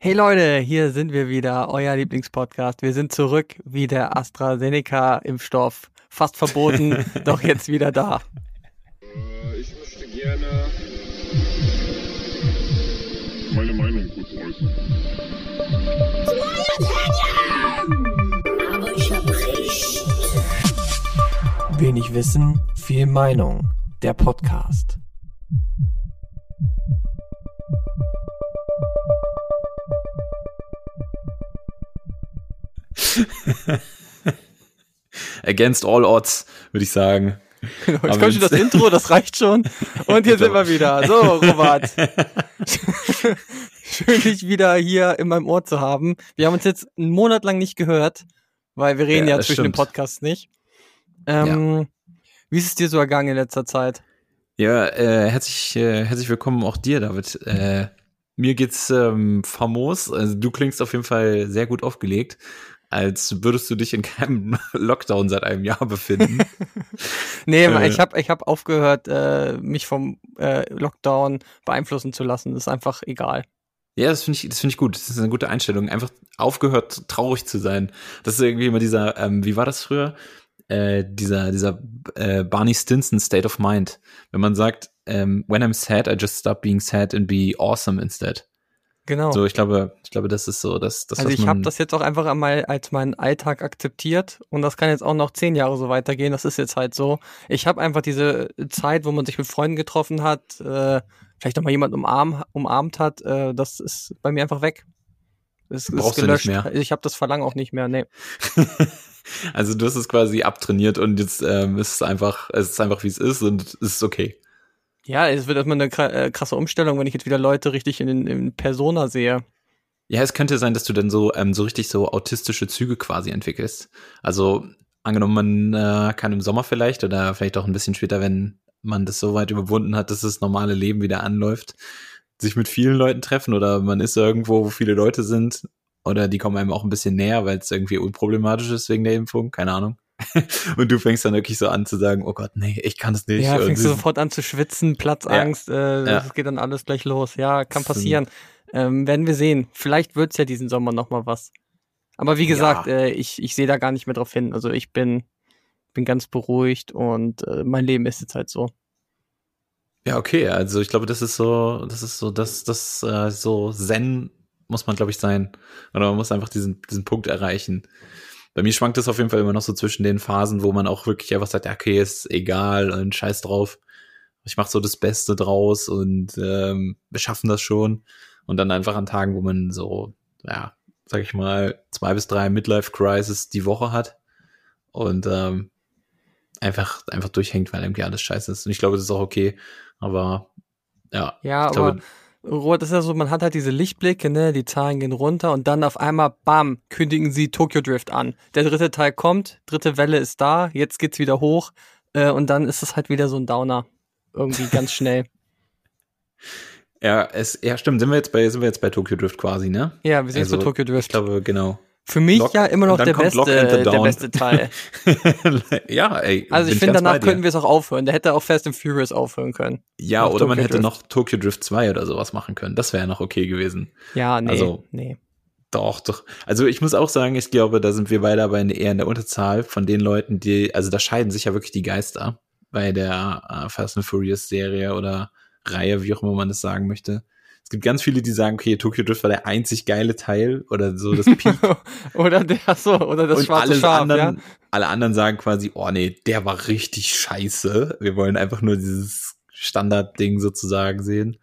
Hey Leute, hier sind wir wieder, euer Lieblingspodcast. Wir sind zurück wie der AstraZeneca-Impfstoff. Fast verboten, doch jetzt wieder da. Äh, Ich möchte gerne meine Meinung kurz äußern. Aber ich hab recht. Wenig Wissen, viel Meinung. Der Podcast. Against all odds, würde ich sagen. Genau, jetzt kommt schon das Intro, das reicht schon. Und hier sind wir wieder. So, Robert. Schön, dich wieder hier in meinem Ohr zu haben. Wir haben uns jetzt einen Monat lang nicht gehört, weil wir reden Ja, ja, zwischen den stimmt. Podcasts nicht. Ähm, Wie ist es dir so ergangen in letzter Zeit? Ja, äh, herzlich, äh, herzlich willkommen auch dir, David. Äh, mir geht's ähm, famos. Also du klingst auf jeden Fall sehr gut aufgelegt, als würdest du dich in keinem Lockdown seit einem Jahr befinden. Nee, Äh. ich habe ich hab aufgehört, äh, mich vom äh, Lockdown beeinflussen zu lassen. Das ist einfach egal. ja, das finde ich, das finde ich gut. Das ist eine gute Einstellung. Einfach aufgehört, traurig zu sein. Das ist irgendwie immer dieser, ähm, wie war das früher? Äh, dieser, dieser äh, Barney Stinson State of Mind. Wenn man sagt, ähm, when I'm sad, I just stop being sad and be awesome instead. Genau. So, ich glaube, ich glaube, das ist so, dass das, also ich habe das jetzt auch einfach einmal als meinen Alltag akzeptiert und das kann jetzt auch noch zehn Jahre so weitergehen. Das ist jetzt halt so. Ich habe einfach diese Zeit, wo man sich mit Freunden getroffen hat, äh, vielleicht noch mal jemand umarm, umarmt hat, äh, das ist bei mir einfach weg. Es ist Brauchst du nicht gelöscht. mehr. Ich habe das Verlangen auch nicht mehr. Nee. also du hast es quasi abtrainiert und jetzt ähm, ist es einfach, es ist einfach wie es ist und es ist okay. Ja, es wird erstmal eine äh, krasse Umstellung, wenn ich jetzt wieder Leute richtig in, in Persona sehe. Ja, es könnte sein, dass du dann so ähm, so richtig so autistische Züge quasi entwickelst. Also angenommen, man äh, kann im Sommer vielleicht oder vielleicht auch ein bisschen später, wenn man das so weit überwunden hat, dass das normale Leben wieder anläuft, sich mit vielen Leuten treffen oder man ist irgendwo, wo viele Leute sind oder die kommen einem auch ein bisschen näher, weil es irgendwie unproblematisch ist wegen der Impfung, keine Ahnung. Und du fängst dann wirklich so an zu sagen, oh Gott, nee, ich kann das nicht. Ja, fängst du sofort an zu schwitzen, Platzangst, äh, das geht dann alles gleich los. Ja, kann passieren. Ähm, werden wir sehen. Vielleicht wird's ja diesen Sommer noch mal was. Aber wie gesagt, Ja. äh, ich, ich sehe da gar nicht mehr drauf hin. Also ich bin, bin ganz beruhigt und äh, mein Leben ist jetzt halt so. Ja, okay, also ich glaube, das ist so, das ist so, das, das, äh, so Zen muss man, glaube ich, sein. Oder man muss einfach diesen, diesen Punkt erreichen. Bei mir schwankt es auf jeden Fall immer noch so zwischen den Phasen, wo man auch wirklich einfach sagt, ja, okay, ist egal und scheiß drauf. Ich mache so das Beste draus und ähm, wir schaffen das schon. Und dann einfach an Tagen, wo man so, ja, sag ich mal, zwei bis drei Midlife-Crisis die Woche hat und ähm, einfach, einfach durchhängt, weil irgendwie alles scheiße ist. Und ich glaube, das ist auch okay. Aber ja, Ja, ich aber glaube, Robert, das ist ja so, man hat halt diese Lichtblicke, ne, die Zahlen gehen runter und dann auf einmal, bam, kündigen sie Tokyo Drift an. Der dritte Teil kommt, dritte Welle ist da, jetzt geht's wieder hoch äh, und dann ist es halt wieder so ein Downer. Irgendwie ganz schnell. ja, es, ja, stimmt. Sind wir jetzt bei, sind wir jetzt bei Tokyo Drift quasi, ne? Ja, wir sind jetzt bei Also, Tokyo Ich Drift. glaube, genau. Für mich Lock- ja immer noch der beste, der beste Teil. ja, ey. Also ich finde, danach könnten wir es auch aufhören. Der hätte auch Fast and Furious aufhören können. Ja, oder man Tokyo hätte Drift. noch Tokyo Drift 2 oder sowas machen können. Das wäre ja noch okay gewesen. Ja, nee, Also- nee. Doch, doch. Also ich muss auch sagen, ich glaube, da sind wir beide aber in, eher in der Unterzahl von den Leuten, die, also da scheiden sich ja wirklich die Geister bei der äh, Fast and Furious Serie oder Reihe, wie auch immer man das sagen möchte. Es gibt ganz viele, die sagen, okay, Tokyo Drift war der einzig geile Teil oder so das Peak. oder der, so, oder das und schwarze alle Schaf, anderen, ja. alle anderen sagen quasi, oh nee, der war richtig scheiße. Wir wollen einfach nur dieses Standardding sozusagen sehen.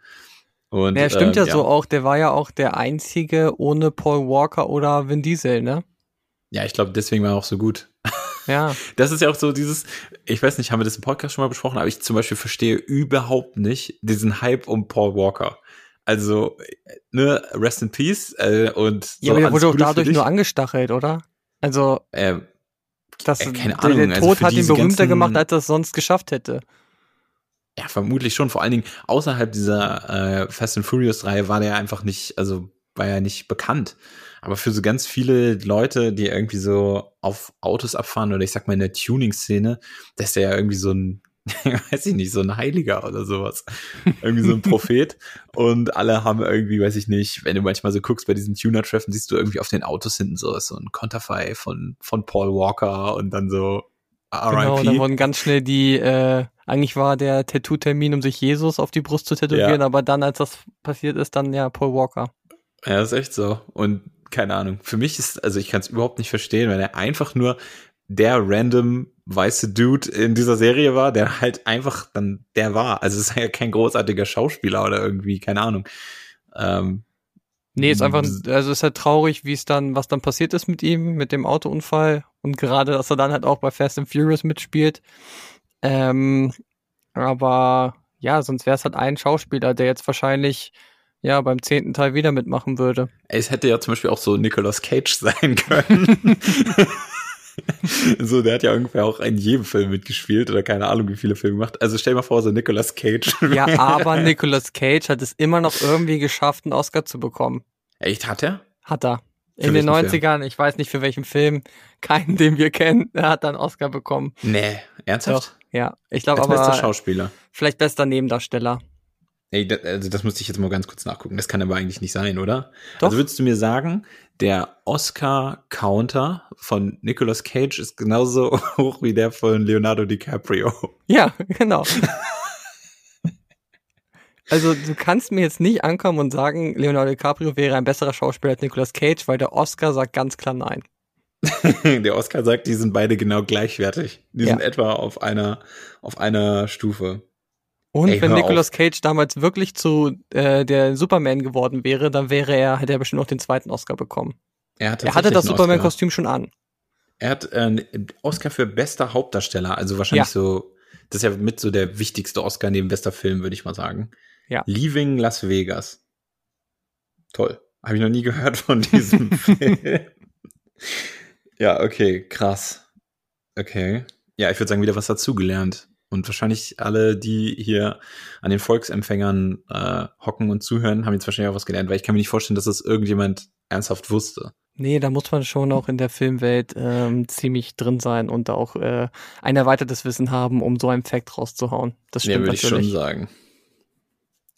Und, Ja, stimmt ähm, ja so auch. Der war ja auch der einzige ohne Paul Walker oder Vin Diesel, ne? Ja, ich glaube, deswegen war er auch so gut. Ja. Das ist ja auch so dieses, ich weiß nicht, haben wir das im Podcast schon mal besprochen, aber ich zum Beispiel verstehe überhaupt nicht diesen Hype um Paul Walker. Also, ne, Rest in Peace äh, und so ja, aber der wurde auch dadurch nur angestachelt, oder? Also, äh, das, Äh, keine der, Ahnung, der also Tod für hat ihn berühmter gemacht, als er es sonst geschafft hätte. Ja, vermutlich schon. Vor allen Dingen außerhalb dieser äh, Fast and Furious Reihe war der einfach nicht, also war ja nicht bekannt. Aber für so ganz viele Leute, die irgendwie so auf Autos abfahren oder ich sag mal in der Tuning-Szene, da ist der ja irgendwie so ein weiß ich nicht, so ein Heiliger oder sowas. Irgendwie so ein Prophet. Und alle haben irgendwie, weiß ich nicht, wenn du manchmal so guckst bei diesen Tuner-Treffen, siehst du irgendwie auf den Autos hinten so, so ein Konterfei von, von Paul Walker und dann so Genau, RIP. dann wurden ganz schnell die, äh, eigentlich war der Tattoo-Termin, um sich Jesus auf die Brust zu tätowieren, Ja. aber dann, als das passiert ist, dann ja Paul Walker. Ja, ist echt so. Und keine Ahnung. Für mich ist, also ich kann es überhaupt nicht verstehen, wenn er einfach nur der random weiße Dude in dieser Serie war, der halt einfach dann der war. Also es ist ja kein großartiger Schauspieler oder irgendwie, keine Ahnung. Ähm, Nee, ist einfach, also ist halt traurig, wie es dann, was dann passiert ist mit ihm, mit dem Autounfall und gerade, dass er dann halt auch bei Fast and Furious mitspielt. Ähm, aber ja, sonst wäre es halt ein Schauspieler, der jetzt wahrscheinlich ja beim zehnten Teil wieder mitmachen würde. es hätte ja zum Beispiel auch so Nicolas Cage sein können. so, der hat ja ungefähr auch in jedem Film mitgespielt oder keine Ahnung, wie viele Filme gemacht. Also stell dir mal vor, so Nicolas Cage. Ja, aber Nicolas Cage hat es immer noch irgendwie geschafft, einen Oscar zu bekommen. Echt, hat er? Hat er. In den welchen 90ern, ich weiß nicht für welchen Film, keinen, den wir kennen, er hat dann Oscar bekommen. Nee, ernsthaft? Ja, ich glaube Als bester aber Schauspieler. vielleicht bester Nebendarsteller. Ey, das, also das musste ich jetzt mal ganz kurz nachgucken. Das kann aber eigentlich nicht sein, oder? Doch. Also würdest du mir sagen, der Oscar-Counter von Nicolas Cage ist genauso hoch wie der von Leonardo DiCaprio. Ja, genau. Also du kannst mir jetzt nicht ankommen und sagen, Leonardo DiCaprio wäre ein besserer Schauspieler als Nicolas Cage, weil der Oscar sagt ganz klar nein. Der Oscar sagt, die sind beide genau gleichwertig. Die Ja. sind etwa auf einer, auf einer Stufe. Und Ey, wenn Nicolas auf. Cage damals wirklich zu äh, der Superman geworden wäre, dann wäre er, hätte er bestimmt noch den zweiten Oscar bekommen. Er, hat Er hatte das Superman-Kostüm schon an. Er hat äh, einen Oscar für bester Hauptdarsteller, also wahrscheinlich Ja. so, das ist ja mit so der wichtigste Oscar neben bester Film, würde ich mal sagen. Ja. Leaving Las Vegas. Toll. Habe ich noch nie gehört von diesem Film. Ja, okay, krass. Okay. Ja, ich würde sagen, wieder was dazugelernt. Und wahrscheinlich alle, die hier an den Volksempfängern äh, hocken und zuhören, haben jetzt wahrscheinlich auch was gelernt, weil ich kann mir nicht vorstellen, dass das irgendjemand ernsthaft wusste. Nee, da muss man schon auch in der Filmwelt ähm, ziemlich drin sein und auch äh, ein erweitertes Wissen haben, um so einen Fact rauszuhauen. Das stimmt würde ich schon sagen.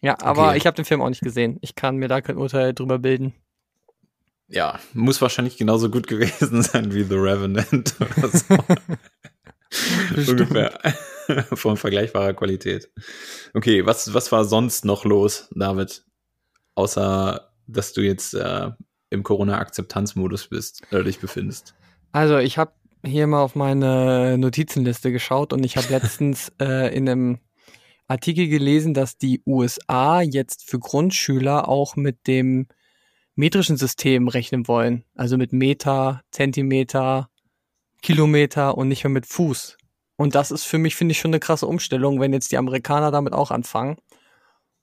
Ja, aber Okay. ich habe den Film auch nicht gesehen. Ich kann mir da kein Urteil drüber bilden. Ja, muss wahrscheinlich genauso gut gewesen sein wie The Revenant oder so. Ungefähr. Von vergleichbarer Qualität. Okay, was, was war sonst noch los, David? Außer, dass du jetzt äh, im Corona-Akzeptanzmodus bist oder dich befindest. Also ich habe hier mal auf meine Notizenliste geschaut und ich habe letztens äh, in einem Artikel gelesen, dass die USA jetzt für Grundschüler auch mit dem metrischen System rechnen wollen. Also mit Meter, Zentimeter, Kilometer und nicht mehr mit Fuß. Und das ist für mich, finde ich, schon eine krasse Umstellung, wenn jetzt die Amerikaner damit auch anfangen.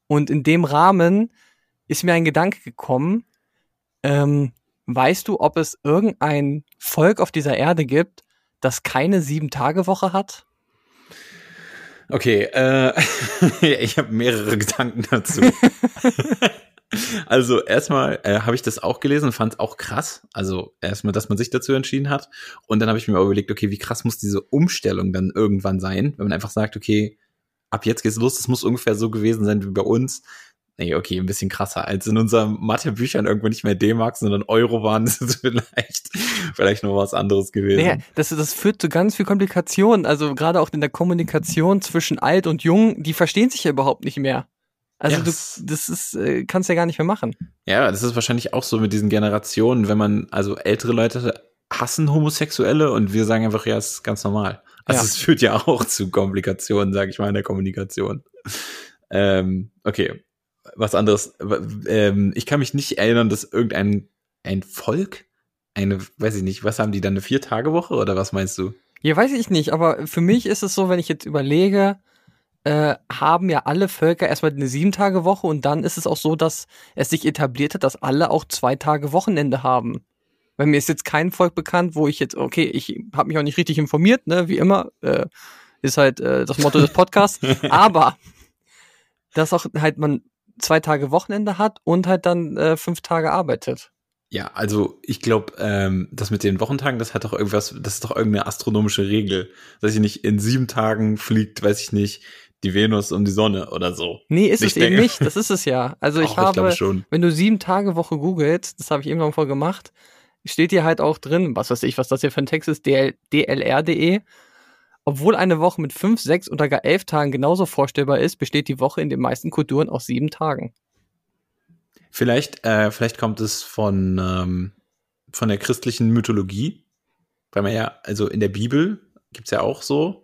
Und in dem Rahmen ist mir ein Gedanke gekommen, ähm, weißt du, ob es irgendein Volk auf dieser Erde gibt, das keine Sieben-Tage-Woche hat? Okay, äh, ich habe mehrere Gedanken dazu. also erstmal äh, habe ich das auch gelesen und fand es auch krass. Also erstmal, dass man sich dazu entschieden hat. Und dann habe ich mir überlegt, okay, wie krass muss diese Umstellung dann irgendwann sein, wenn man einfach sagt, okay, ab jetzt geht's los, es muss ungefähr so gewesen sein wie bei uns. Nee, okay, ein bisschen krasser. Als in unseren Mathebüchern irgendwo nicht mehr D-Mark, sondern Euro waren, ist es vielleicht, vielleicht noch was anderes gewesen. Naja, das, das führt zu ganz viel Komplikationen. Also gerade auch in der Kommunikation zwischen alt und jung, die verstehen sich ja überhaupt nicht mehr. Also Ja, du, das ist, äh, kannst ja gar nicht mehr machen. Ja, das ist wahrscheinlich auch so mit diesen Generationen, wenn man, also ältere Leute hassen Homosexuelle und wir sagen einfach, ja, ist ganz normal. Also Ja. es führt ja auch zu Komplikationen, sage ich mal, in der Kommunikation. Ähm, okay, was anderes. Ähm, ich kann mich nicht erinnern, dass irgendein ein Volk, eine, weiß ich nicht, was haben die dann, eine Vier-Tage-Woche oder was meinst du? Ja, weiß ich nicht, aber für mich ist es so, wenn ich jetzt überlege, äh, haben ja alle Völker erstmal eine Sieben-Tage-Woche und dann ist es auch so, dass es sich etabliert hat, dass alle auch zwei Tage Wochenende haben. Weil mir ist jetzt kein Volk bekannt, wo ich jetzt, okay, ich habe mich auch nicht richtig informiert, ne, wie immer, äh, ist halt äh, das Motto des Podcasts, aber dass auch halt man zwei Tage Wochenende hat und halt dann äh, fünf Tage arbeitet. Ja, also ich glaube, ähm, das mit den Wochentagen, das hat doch irgendwas, das ist doch irgendeine astronomische Regel. Dass ich nicht in sieben Tagen fliegt, weiß ich nicht, die Venus um die Sonne oder so. Nee, ist Ich es eben denke- nicht. Das ist es ja. Also ich Auch, ich habe, schon. wenn du sieben Tage Woche googelst, das habe ich eben noch mal gemacht, steht hier halt auch drin, was weiß ich, was das hier für ein Text ist, DL, dlr.de. Obwohl eine Woche mit fünf, sechs oder gar elf Tagen genauso vorstellbar ist, besteht die Woche in den meisten Kulturen aus sieben Tagen. Vielleicht, äh, vielleicht kommt es von, ähm, von der christlichen Mythologie. Weil man ja, also in der Bibel gibt's ja auch so,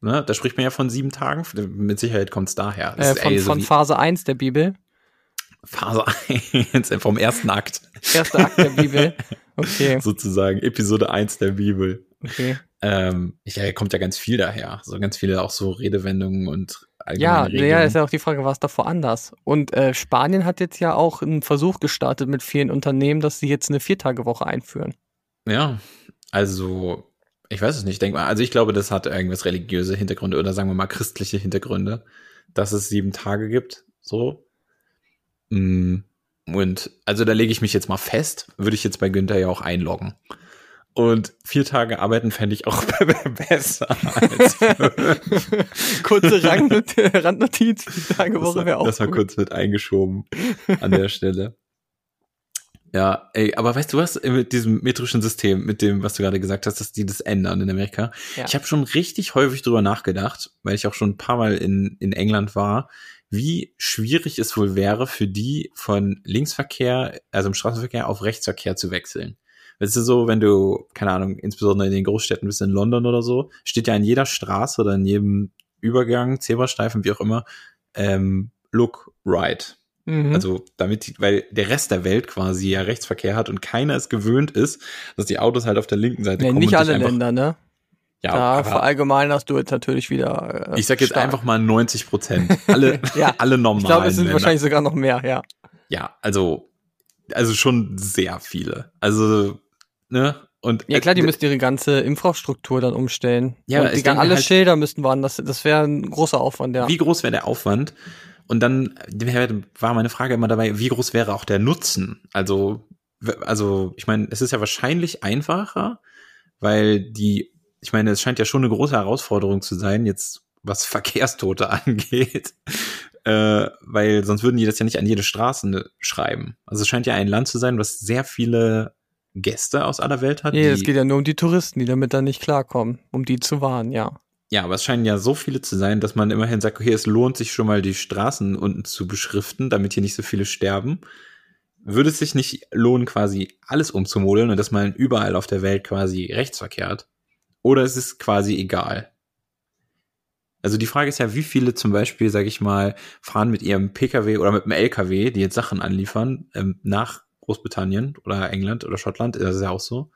ne, da spricht man ja von sieben Tagen. Mit Sicherheit kommt's daher. Das Äh, von, eher so von Phase 1 der Bibel. Phase 1 vom ersten Akt. Erster Akt der Bibel. Okay, Sozusagen, Episode 1 der Bibel. okay. Ähm, ja, kommt ja ganz viel daher. So ganz viele auch so Redewendungen und Ja, allgemeine ja, ist ja auch die Frage, war es davor anders? Und äh, Spanien hat jetzt ja auch einen Versuch gestartet mit vielen Unternehmen, dass sie jetzt eine Viertagewoche einführen. Ja, also ich weiß es nicht. Denk mal, also ich glaube, das hat irgendwas religiöse Hintergründe oder sagen wir mal christliche Hintergründe, dass es sieben Tage gibt. So. Mm, Und also da lege ich mich jetzt mal fest, würde ich jetzt bei Günther ja auch einloggen. Und vier Tage arbeiten fände ich auch besser als. Kurze Randnot Randnotiz, die Tagewoche wäre das, auch das war gut. kurz mit eingeschoben an der Stelle. Ja, ey, aber weißt du was, mit diesem metrischen System, mit dem, was du gerade gesagt hast, dass die das ändern in Amerika. Ja. Ich habe schon richtig häufig drüber nachgedacht, weil ich auch schon ein paar Mal in, in England war, wie schwierig es wohl wäre für die von Linksverkehr, also im Straßenverkehr auf Rechtsverkehr zu wechseln. Weißt du so, wenn du, keine Ahnung, insbesondere in den Großstädten bist in London oder so, steht ja an jeder Straße oder in jedem Übergang, Zebrastreifen, wie auch immer, ähm, Look right. Mhm. Also damit, die- weil der Rest der Welt quasi ja Rechtsverkehr hat und keiner es gewöhnt ist, dass die Autos halt auf der linken Seite nee, kommen. nicht alle Länder, ne? Ja, da hast du jetzt natürlich wieder. Äh, ich sag jetzt stark. einfach mal 90 Prozent. Alle, Ja, alle normalen Ich glaube, es sind Länder. wahrscheinlich sogar noch mehr, ja. Ja, also, also schon sehr viele. Also, ne? Und Ja klar, die äh, müssten ihre ganze Infrastruktur dann umstellen. Ja, und die, alle halt- Schilder müssten woanders. Das wäre ein großer Aufwand, ja. Wie groß wäre der Aufwand? Und dann war meine Frage immer dabei, wie groß wäre auch der Nutzen? Also, also ich meine, es ist ja wahrscheinlich einfacher, weil die, ich meine, es scheint ja schon eine große Herausforderung zu sein, jetzt was Verkehrstote angeht, äh, weil sonst würden die das ja nicht an jede Straße schreiben. Also es scheint ja ein Land zu sein, was sehr viele Gäste aus aller Welt hat. Nee, es geht ja nur um die Touristen, die damit dann nicht klarkommen, um die zu warnen, ja. Ja, aber es scheinen ja so viele zu sein, dass man immerhin sagt, okay, es lohnt sich schon mal die Straßen unten zu beschriften, damit hier nicht so viele sterben. Würde es sich nicht lohnen, quasi alles umzumodeln und dass man überall auf der Welt quasi Rechtsverkehr hat? Oder ist es quasi egal? Also die Frage ist ja, wie viele zum Beispiel, sage ich mal, fahren mit ihrem Pkw oder mit dem Lkw, die jetzt Sachen anliefern, ähm, nach Großbritannien oder England oder Schottland, das ist ja auch so,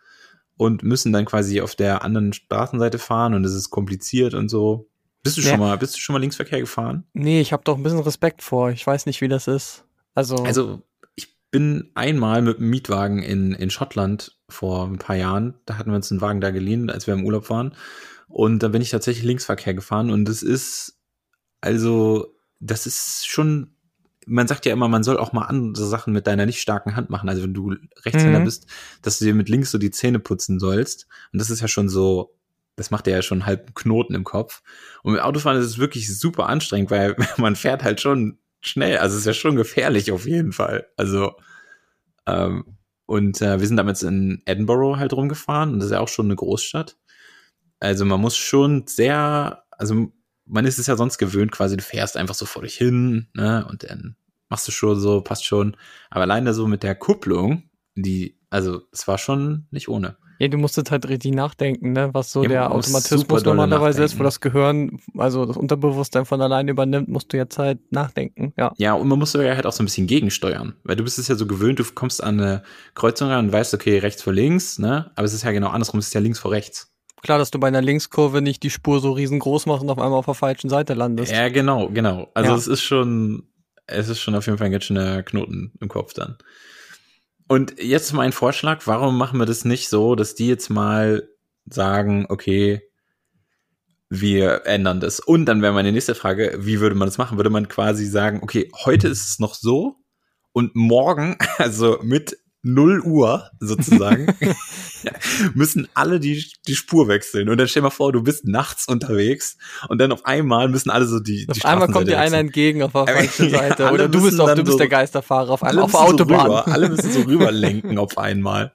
und müssen dann quasi auf der anderen Straßenseite fahren und es ist kompliziert und so. Bist du Ja. schon mal, bist du schon mal Linksverkehr gefahren? Nee, ich habe doch ein bisschen Respekt vor. Ich weiß nicht, wie das ist. Also, Also ich bin einmal mit einem Mietwagen in, in Schottland vor ein paar Jahren, da hatten wir uns einen Wagen da geliehen, als wir im Urlaub waren. Und da bin ich tatsächlich Linksverkehr gefahren und es ist, also, das ist schon, man sagt ja immer, man soll auch mal andere Sachen mit deiner nicht starken Hand machen. Also wenn du Rechtshänder Mhm. bist, dass du dir mit links so die Zähne putzen sollst. Und das ist ja schon so, das macht ja schon halb einen Knoten im Kopf. Und mit Autofahren ist es wirklich super anstrengend, weil man fährt halt schon schnell. Also es ist ja schon gefährlich auf jeden Fall. Also ähm, und äh, wir sind damals in Edinburgh halt rumgefahren und das ist ja auch schon eine Großstadt. Also man muss schon sehr, also man ist es ja sonst gewöhnt, quasi du fährst einfach so vor dich hin, ne, und dann machst du schon so, passt schon. Aber alleine so mit der Kupplung, die, also es war schon nicht ohne. ja, du musstest halt richtig nachdenken, ne, was so Ja, der Automatismus normalerweise ist, wo das Gehirn, also das Unterbewusstsein von alleine übernimmt, musst du jetzt halt nachdenken, ja. Ja, und man muss sogar halt auch so ein bisschen gegensteuern, weil du bist es ja so gewöhnt, du kommst an eine Kreuzung ran und weißt, okay, rechts vor links, ne, aber es ist ja genau andersrum, es ist ja links vor rechts. Klar, dass du bei einer Linkskurve nicht die Spur so riesengroß machst und auf einmal auf der falschen Seite landest. Ja, genau, genau. Also Ja. es ist schon, es ist schon auf jeden Fall ein ganz schöner Knoten im Kopf dann. Und jetzt mein Vorschlag, warum machen wir das nicht so, dass die jetzt mal sagen, okay, wir ändern das. Und dann wäre meine nächste Frage, wie würde man das machen? Würde man quasi sagen, okay, heute ist es noch so und morgen, also mit 0 Uhr sozusagen, müssen alle die, die Spur wechseln. Und dann stell dir mal vor, du bist nachts unterwegs und dann auf einmal müssen alle so die, Auf die einmal kommt dir einer entgegen auf der Aber- falschen ja, Seite. alle Oder du bist, auf, du bist so- der Geisterfahrer auf Alle einmal auf der so Autobahn. rüber, alle müssen so rüberlenken auf einmal.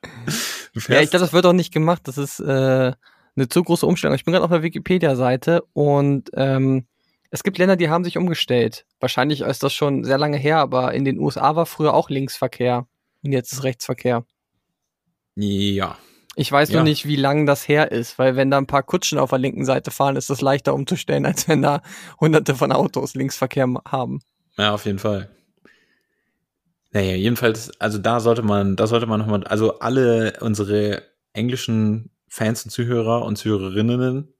Ja, ich glaube, das wird auch nicht gemacht. Das ist äh, eine zu große Umstellung. Ich bin gerade auf der Wikipedia-Seite und ähm, es gibt Länder, die haben sich umgestellt. Wahrscheinlich ist das schon sehr lange her, aber in den USA war früher auch Linksverkehr und jetzt ist Rechtsverkehr. ja. Ich weiß Ja. nur nicht, wie lang das her ist, weil wenn da ein paar Kutschen auf der linken Seite fahren, ist das leichter umzustellen, als wenn da hunderte von Autos Linksverkehr haben. Ja, auf jeden Fall. Naja, jedenfalls, also da sollte man, da sollte man nochmal, also alle unsere englischen Fans und Zuhörer und Zuhörerinnen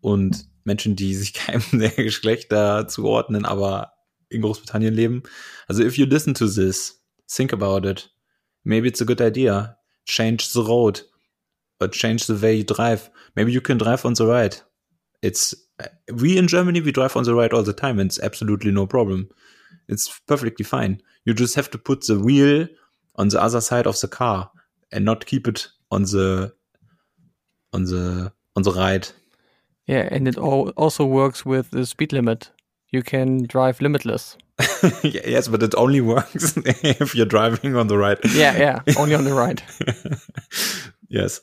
und Menschen, die sich keinem der Geschlechter zuordnen, aber in Großbritannien leben. Also if you listen to this, think about it. Maybe it's a good idea. Change the road. Or change the way you drive. Maybe you can drive on the right. It's, we in Germany, we drive on the right all the time and it's absolutely no problem. It's perfectly fine. You just have to put the wheel on the other side of the car and not keep it on the on the on the right. Yeah, and it al- also works with the speed limit. You can drive limitless. yes, but it only works if you're driving on the right. Yeah, yeah, only on the right. yes.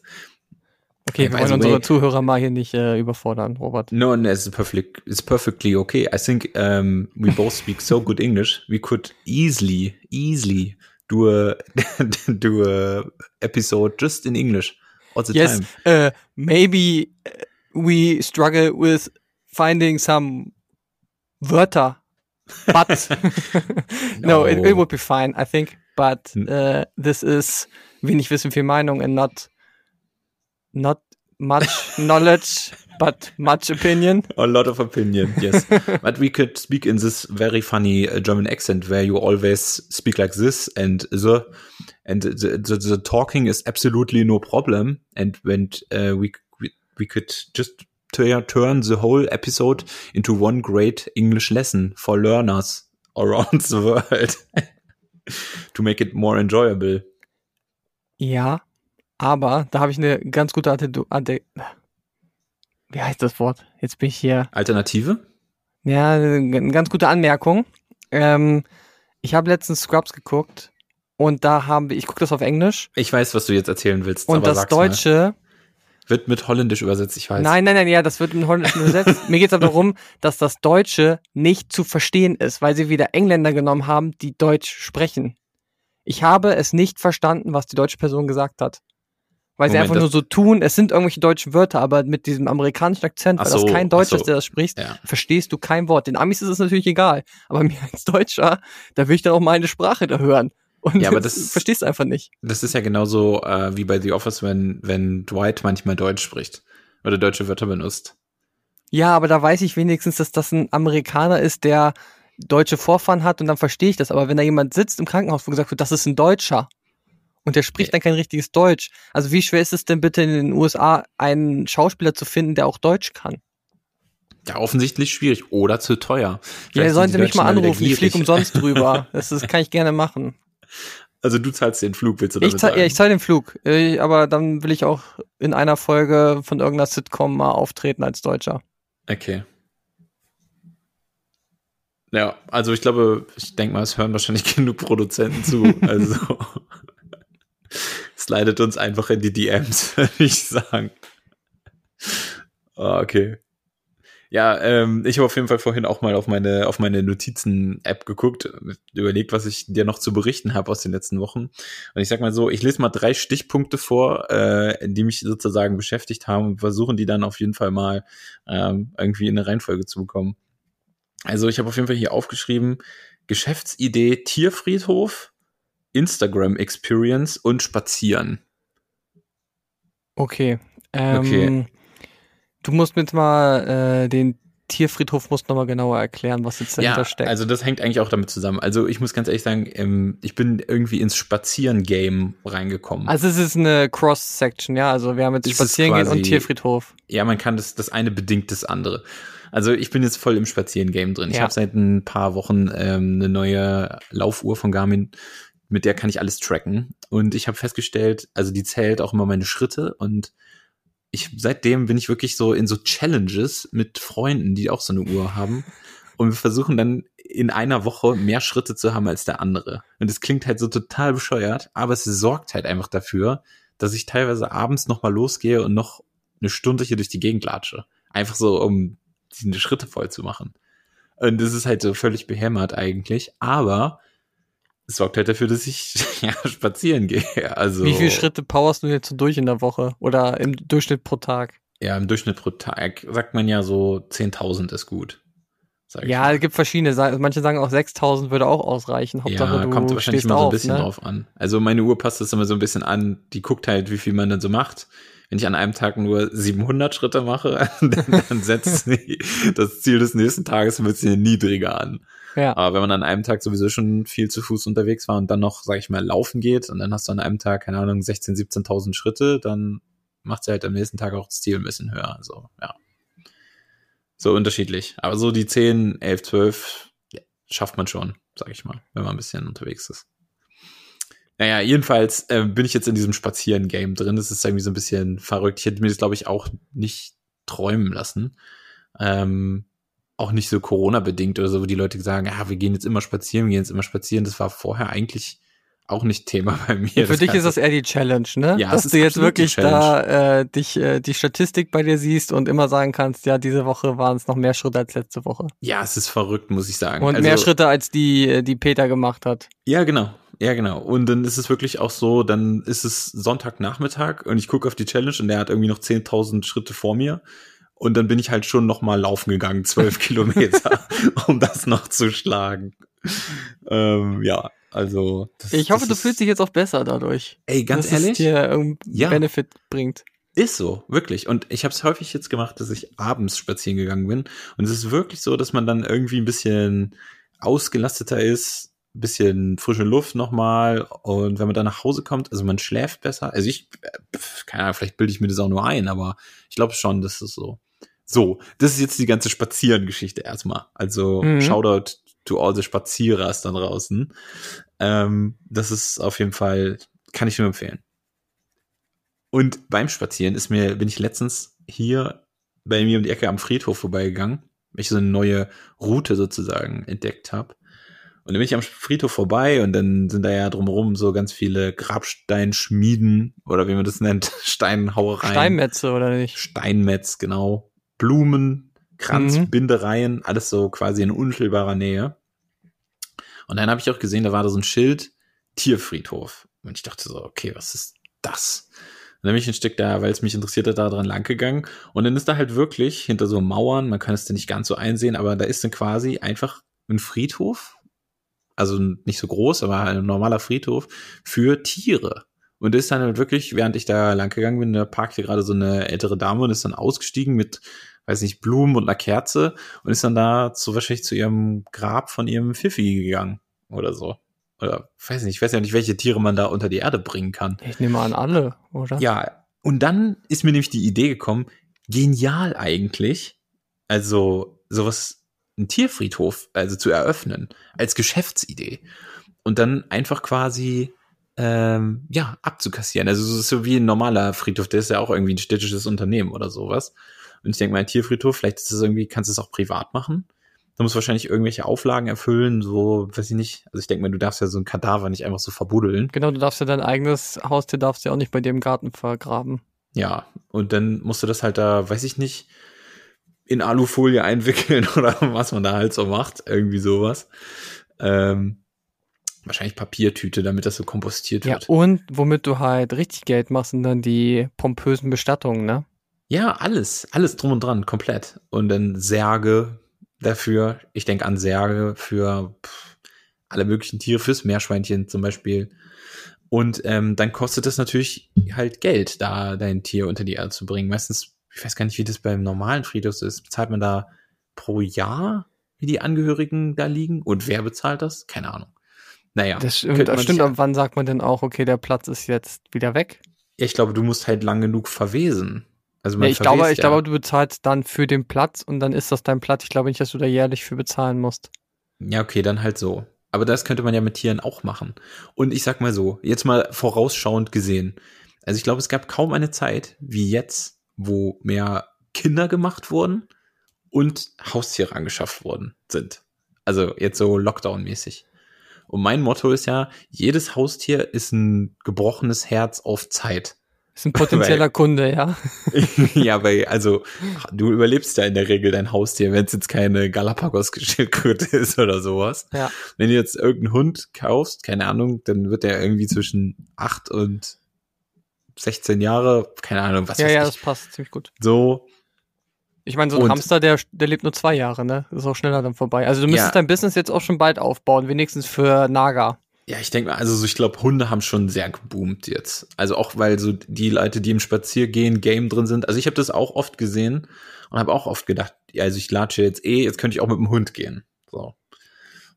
Okay, wir wollen the unsere way- Zuhörer mal hier nicht äh, überfordern, Robert. No, no, it's perfectly it's perfectly okay. I think um, we both speak so good English. We could easily, easily do a do a episode just in English all the yes, time. uh, maybe we struggle with finding some Wörter, but no, it, it would be fine, I think. But uh, this is wenig Wissen, viel Meinung and not not much knowledge, but much opinion. A lot of opinion, yes. but we could speak in this very funny uh, German accent where you always speak like this and the and the, the, the talking is absolutely no problem. And when uh, we, we we could just turn the whole episode into one great English lesson for learners around the world to make it more enjoyable. Ja, aber da habe ich eine ganz gute Arte wie heißt das Wort? Jetzt bin ich hier. Alternative? Ja, eine ganz gute Anmerkung. Ähm, ich habe letztens Scrubs geguckt und da haben wir, ich gucke das auf Englisch Ich weiß, was du jetzt erzählen willst. und das sag's mal. Wird mit Holländisch übersetzt. Ich weiß. nein, nein, nein, ja, das wird in Holländisch übersetzt. Mir geht es aber darum, dass das Deutsche nicht zu verstehen ist, weil sie wieder Engländer genommen haben, die Deutsch sprechen. Ich habe es nicht verstanden, was die deutsche Person gesagt hat. Weil sie Moment, einfach nur das- so tun, es sind irgendwelche deutschen Wörter, aber mit diesem amerikanischen Akzent, weil das so, kein ach Deutsch so. ist, der das spricht, Ja. verstehst du kein Wort. Den Amis ist es natürlich egal, aber mir als Deutscher, da will ich dann auch meine Sprache da hören. Und Ja, aber das- verstehst du einfach nicht. Das ist ja genauso äh, wie bei The Office, wenn, wenn Dwight manchmal Deutsch spricht oder deutsche Wörter benutzt. Ja, aber da weiß ich wenigstens, dass das ein Amerikaner ist, der deutsche Vorfahren hat und dann verstehe ich das. Aber wenn da jemand sitzt im Krankenhaus, wo gesagt wird, das ist ein Deutscher und der spricht dann kein richtiges Deutsch. Also wie schwer ist es denn bitte in den USA, einen Schauspieler zu finden, der auch Deutsch kann? Ja, offensichtlich schwierig oder zu teuer. Ja, Vielleicht sollt sind die mich mal anrufen, ich fliege umsonst drüber. Das, das kann ich gerne machen. Also du zahlst den Flug, willst du damit Ich zahl, sagen? ja, ich zahle den Flug, aber dann will ich auch in einer Folge von irgendeiner Sitcom mal auftreten als Deutscher. Okay. Ja, also ich glaube, ich denke mal, es hören wahrscheinlich genug Produzenten zu. Also slidet uns einfach in die DMs, würde ich sagen. Ah, okay. Ja, ähm, ich habe auf jeden Fall vorhin auch mal auf meine auf meine Notizen-App geguckt, überlegt, was ich dir noch zu berichten habe aus den letzten Wochen. Und ich sag mal so, ich lese mal drei Stichpunkte vor, äh, die mich sozusagen beschäftigt haben und versuchen die dann auf jeden Fall mal ähm, irgendwie in eine Reihenfolge zu bekommen. Also ich habe auf jeden Fall hier aufgeschrieben, Geschäftsidee Tierfriedhof, Instagram Experience und Spazieren. Okay. Ähm, Okay. Du musst mir jetzt mal äh, den Tierfriedhof musst noch mal genauer erklären, was jetzt dahinter Ja, steckt. also das hängt eigentlich auch damit zusammen. Also ich muss ganz ehrlich sagen, ähm, ich bin irgendwie ins Spazieren-Game reingekommen. Also es ist eine Cross-Section, ja. Also wir haben jetzt Spazierengehen und Tierfriedhof. ja, man kann das, das eine bedingt das andere. Also ich bin jetzt voll im Spazieren-Game drin. Ich Ja. habe seit ein paar Wochen ähm, eine neue Laufuhr von Garmin mit der kann ich alles tracken. Und ich habe festgestellt, also die zählt auch immer meine Schritte und ich seitdem bin ich wirklich so in so Challenges mit Freunden, die auch so eine Uhr haben. Und wir versuchen dann in einer Woche mehr Schritte zu haben als der andere. Und es klingt halt so total bescheuert, aber es sorgt halt einfach dafür, dass ich teilweise abends noch mal losgehe und noch eine Stunde hier durch die Gegend latsche. Einfach so, um die Schritte voll zu machen. Und das ist halt so völlig behämmert eigentlich. Aber sorgt halt dafür, dass ich ja, spazieren gehe. Also, Wie viele Schritte powerst du jetzt so durch in der Woche oder im Durchschnitt pro Tag? Ja, im Durchschnitt pro Tag sagt man ja so 10.000 ist gut. Ja, mal. es gibt verschiedene. Manche sagen auch 6000 würde auch ausreichen. Hauptsache, ja, du kommt wahrscheinlich immer so ein bisschen ne? drauf an. Also meine Uhr passt das immer so ein bisschen an. Die guckt halt, wie viel man dann so macht. Wenn ich an einem Tag nur 700 Schritte mache, dann, dann setzt das Ziel des nächsten Tages ein bisschen niedriger an. Ja. Aber wenn man an einem Tag sowieso schon viel zu Fuß unterwegs war und dann noch, sag ich mal, laufen geht und dann hast du an einem Tag, keine Ahnung, 16.000, 17.000 Schritte, dann macht sie halt am nächsten Tag auch das Ziel ein bisschen höher. Also, ja. So unterschiedlich. Aber so die 10, 11, 12 ja, schafft man schon, sag ich mal, wenn man ein bisschen unterwegs ist. Naja, jedenfalls äh, bin ich jetzt in diesem Spazieren-Game drin. Das ist irgendwie so ein bisschen verrückt. Ich hätte mir das, glaube ich, auch nicht träumen lassen. Ähm, auch nicht so Corona-bedingt oder so, wo die Leute sagen, ja, wir gehen jetzt immer spazieren, wir gehen jetzt immer spazieren. Das war vorher eigentlich auch nicht Thema bei mir. Für dich ist das eher die Challenge, ne? Ja, Dass du jetzt wirklich da äh, dich äh, die Statistik bei dir siehst und immer sagen kannst, ja, diese Woche waren es noch mehr Schritte als letzte Woche. Ja, es ist verrückt, muss ich sagen. Und Also- mehr Schritte als die, äh, die Peter gemacht hat. Ja, genau. Ja, genau. Und dann ist es wirklich auch so, dann ist es Sonntagnachmittag und ich gucke auf die Challenge und der hat irgendwie noch 10.000 Schritte vor mir. Und dann bin ich halt schon noch mal laufen gegangen, zwölf Kilometer, um das noch zu schlagen. Ähm, ja, also. das- Ich hoffe, du ist- fühlst dich jetzt auch besser dadurch. Ey, ganz dass ehrlich, es dir irgendeinen Ja. Benefit bringt. ist so, wirklich. Und ich habe es häufig jetzt gemacht, dass ich abends spazieren gegangen bin. Und es ist wirklich so, dass man dann irgendwie ein bisschen ausgelasteter ist, ein bisschen frische Luft nochmal. Und wenn man dann nach Hause kommt, also man schläft besser. Also ich, äh, keine Ahnung, vielleicht bilde ich mir das auch nur ein, aber ich glaube schon, das ist so. So, das ist jetzt die ganze Spazieren-Geschichte erstmal. Also Mhm. Shoutout to all the Spazierers da draußen. Ähm, das ist auf jeden Fall, kann ich nur empfehlen. Und beim Spazieren ist mir, bin ich letztens hier bei mir um die Ecke am Friedhof vorbeigegangen, weil ich so eine neue Route sozusagen entdeckt habe. Und dann bin ich am Friedhof vorbei und dann sind da ja drumherum so ganz viele Grabsteinschmieden oder wie man das nennt, Steinhauereien. Steinmetze oder nicht? Steinmetz, genau. Blumen, Mhm. Kranzbindereien, alles so quasi in unmittelbarer Nähe. Und dann habe ich auch gesehen, da war da so ein Schild, Tierfriedhof. Und ich dachte so, okay, was ist das? Und dann bin ich ein Stück da, weil es mich interessiert hat, da dran lang gegangen. Und dann ist da halt wirklich hinter so Mauern, man kann es dann nicht ganz so einsehen, aber da ist dann quasi einfach ein Friedhof. Also nicht so groß, aber ein normaler Friedhof für Tiere. Und ist dann halt wirklich, während ich da lang gegangen bin, da parkte gerade so eine ältere Dame und ist dann ausgestiegen mit, weiß nicht, Blumen und einer Kerze und ist dann da zu wahrscheinlich zu ihrem Grab von ihrem Pfiffi gegangen oder so. Oder weiß nicht, ich weiß ja nicht, welche Tiere man da unter die Erde bringen kann. Ich nehme an, alle, oder? Ja, und dann ist mir nämlich die Idee gekommen, genial eigentlich, also sowas, ein Tierfriedhof, also zu eröffnen, als Geschäftsidee. Und dann einfach quasi, ähm, ja, abzukassieren. Also so wie ein normaler Friedhof, der ist ja auch irgendwie ein städtisches Unternehmen oder sowas. Und ich denke mal, ein Tierfriedhof, vielleicht ist das irgendwie, kannst du es auch privat machen. Du musst wahrscheinlich irgendwelche Auflagen erfüllen, so, weiß ich nicht. Also ich denke mal, du darfst ja so ein Kadaver nicht einfach so verbuddeln. Genau, du darfst ja dein eigenes Haustier darfst ja auch nicht bei dir im Garten vergraben. Ja, und dann musst du das halt da, weiß ich nicht, in Alufolie einwickeln oder was man da halt so macht, irgendwie sowas. Ähm, wahrscheinlich Papiertüte, damit das so kompostiert Ja, wird. und womit du halt richtig Geld machst, sind dann die pompösen Bestattungen, ne? Ja, alles, alles drum und dran, komplett. Und dann Särge dafür. Ich denke an Särge für pff, alle möglichen Tiere, fürs Meerschweinchen zum Beispiel. Und ähm, dann kostet es natürlich halt Geld, da dein Tier unter die Erde zu bringen. Meistens, ich weiß gar nicht, wie das beim normalen Friedhof ist. Bezahlt man da pro Jahr, wie die Angehörigen da liegen? Und wer bezahlt das? Keine Ahnung. Naja, Das stimmt, das stimmt aber wann sagt man denn auch, okay, der Platz ist jetzt wieder weg? Ja, ich glaube, du musst halt lang genug verwesen. Also Ja, ich glaube, verwest ich ja. glaube, du bezahlst dann für den Platz und dann ist das dein Platz. Ich glaube nicht, dass du da jährlich für bezahlen musst. Ja, okay, dann halt so. aber das könnte man ja mit Tieren auch machen. Und ich sag mal so, jetzt mal vorausschauend gesehen. Also ich glaube, es gab kaum eine Zeit wie jetzt, wo mehr Kinder gemacht wurden und Haustiere angeschafft worden sind. Also jetzt so Lockdown-mäßig. Und mein Motto ist ja, jedes Haustier ist ein gebrochenes Herz auf Zeit. Ist ein potenzieller Weil- Kunde, ja. ja, weil, also, du überlebst ja in der Regel dein Haustier, wenn es jetzt keine Galapagos-Schildkröte ist oder sowas. Ja. Wenn du jetzt irgendeinen Hund kaufst, keine Ahnung, dann wird der irgendwie zwischen acht und 16 Jahre, keine Ahnung, was Ja, weiß ja, ich, das passt ziemlich gut. so. Ich meine, so ein Und- Hamster, der, der lebt nur zwei Jahre, ne? Ist auch schneller dann vorbei. Also du müsstest Ja. dein Business jetzt auch schon bald aufbauen, wenigstens für Naga. Ja, ich denke mal, also so, ich glaube, Hunde haben schon sehr geboomt jetzt. Also auch, weil so die Leute, die im Spaziergehen Game drin sind. Also ich habe das auch oft gesehen und habe auch oft gedacht, ja, also ich latsche jetzt eh, jetzt könnte ich auch mit dem Hund gehen. So.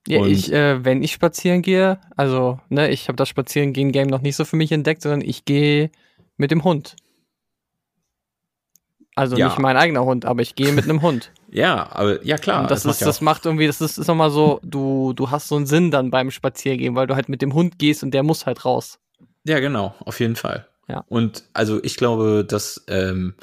Ja, Und- ich, äh, wenn ich spazieren gehe, also, ne, ich habe das Spazierengehen-Game noch nicht so für mich entdeckt, sondern ich gehe mit dem Hund. Also Ja. nicht mein eigener Hund, aber ich gehe mit einem Hund. Ja, aber ja klar. Und das, macht ist, ja das macht irgendwie, das ist, ist nochmal so, du, du hast so einen Sinn dann beim Spaziergehen, weil du halt mit dem Hund gehst und der muss halt raus. Ja, genau, auf jeden Fall. Ja. Und also ich glaube, dass ähm,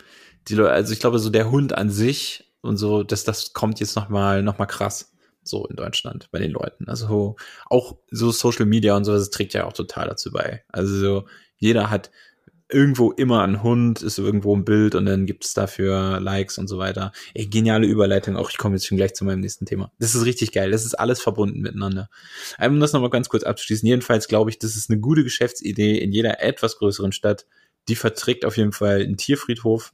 die Leute, also ich glaube, so der Hund an sich und so, dass das kommt jetzt noch mal, noch mal krass so in Deutschland bei den Leuten. Also auch so Social Media und so, das trägt ja auch total dazu bei. Also so, jeder hat irgendwo immer einen Hund, ist irgendwo ein Bild und dann gibt es dafür Likes und so weiter. Ey, geniale Überleitung. Auch ich komme jetzt schon gleich zu meinem nächsten Thema. Das ist richtig geil. Das ist alles verbunden miteinander. Um das nochmal ganz kurz abzuschließen. Jedenfalls glaube ich, das ist eine gute Geschäftsidee in jeder etwas größeren Stadt. Die verträgt auf jeden Fall einen Tierfriedhof.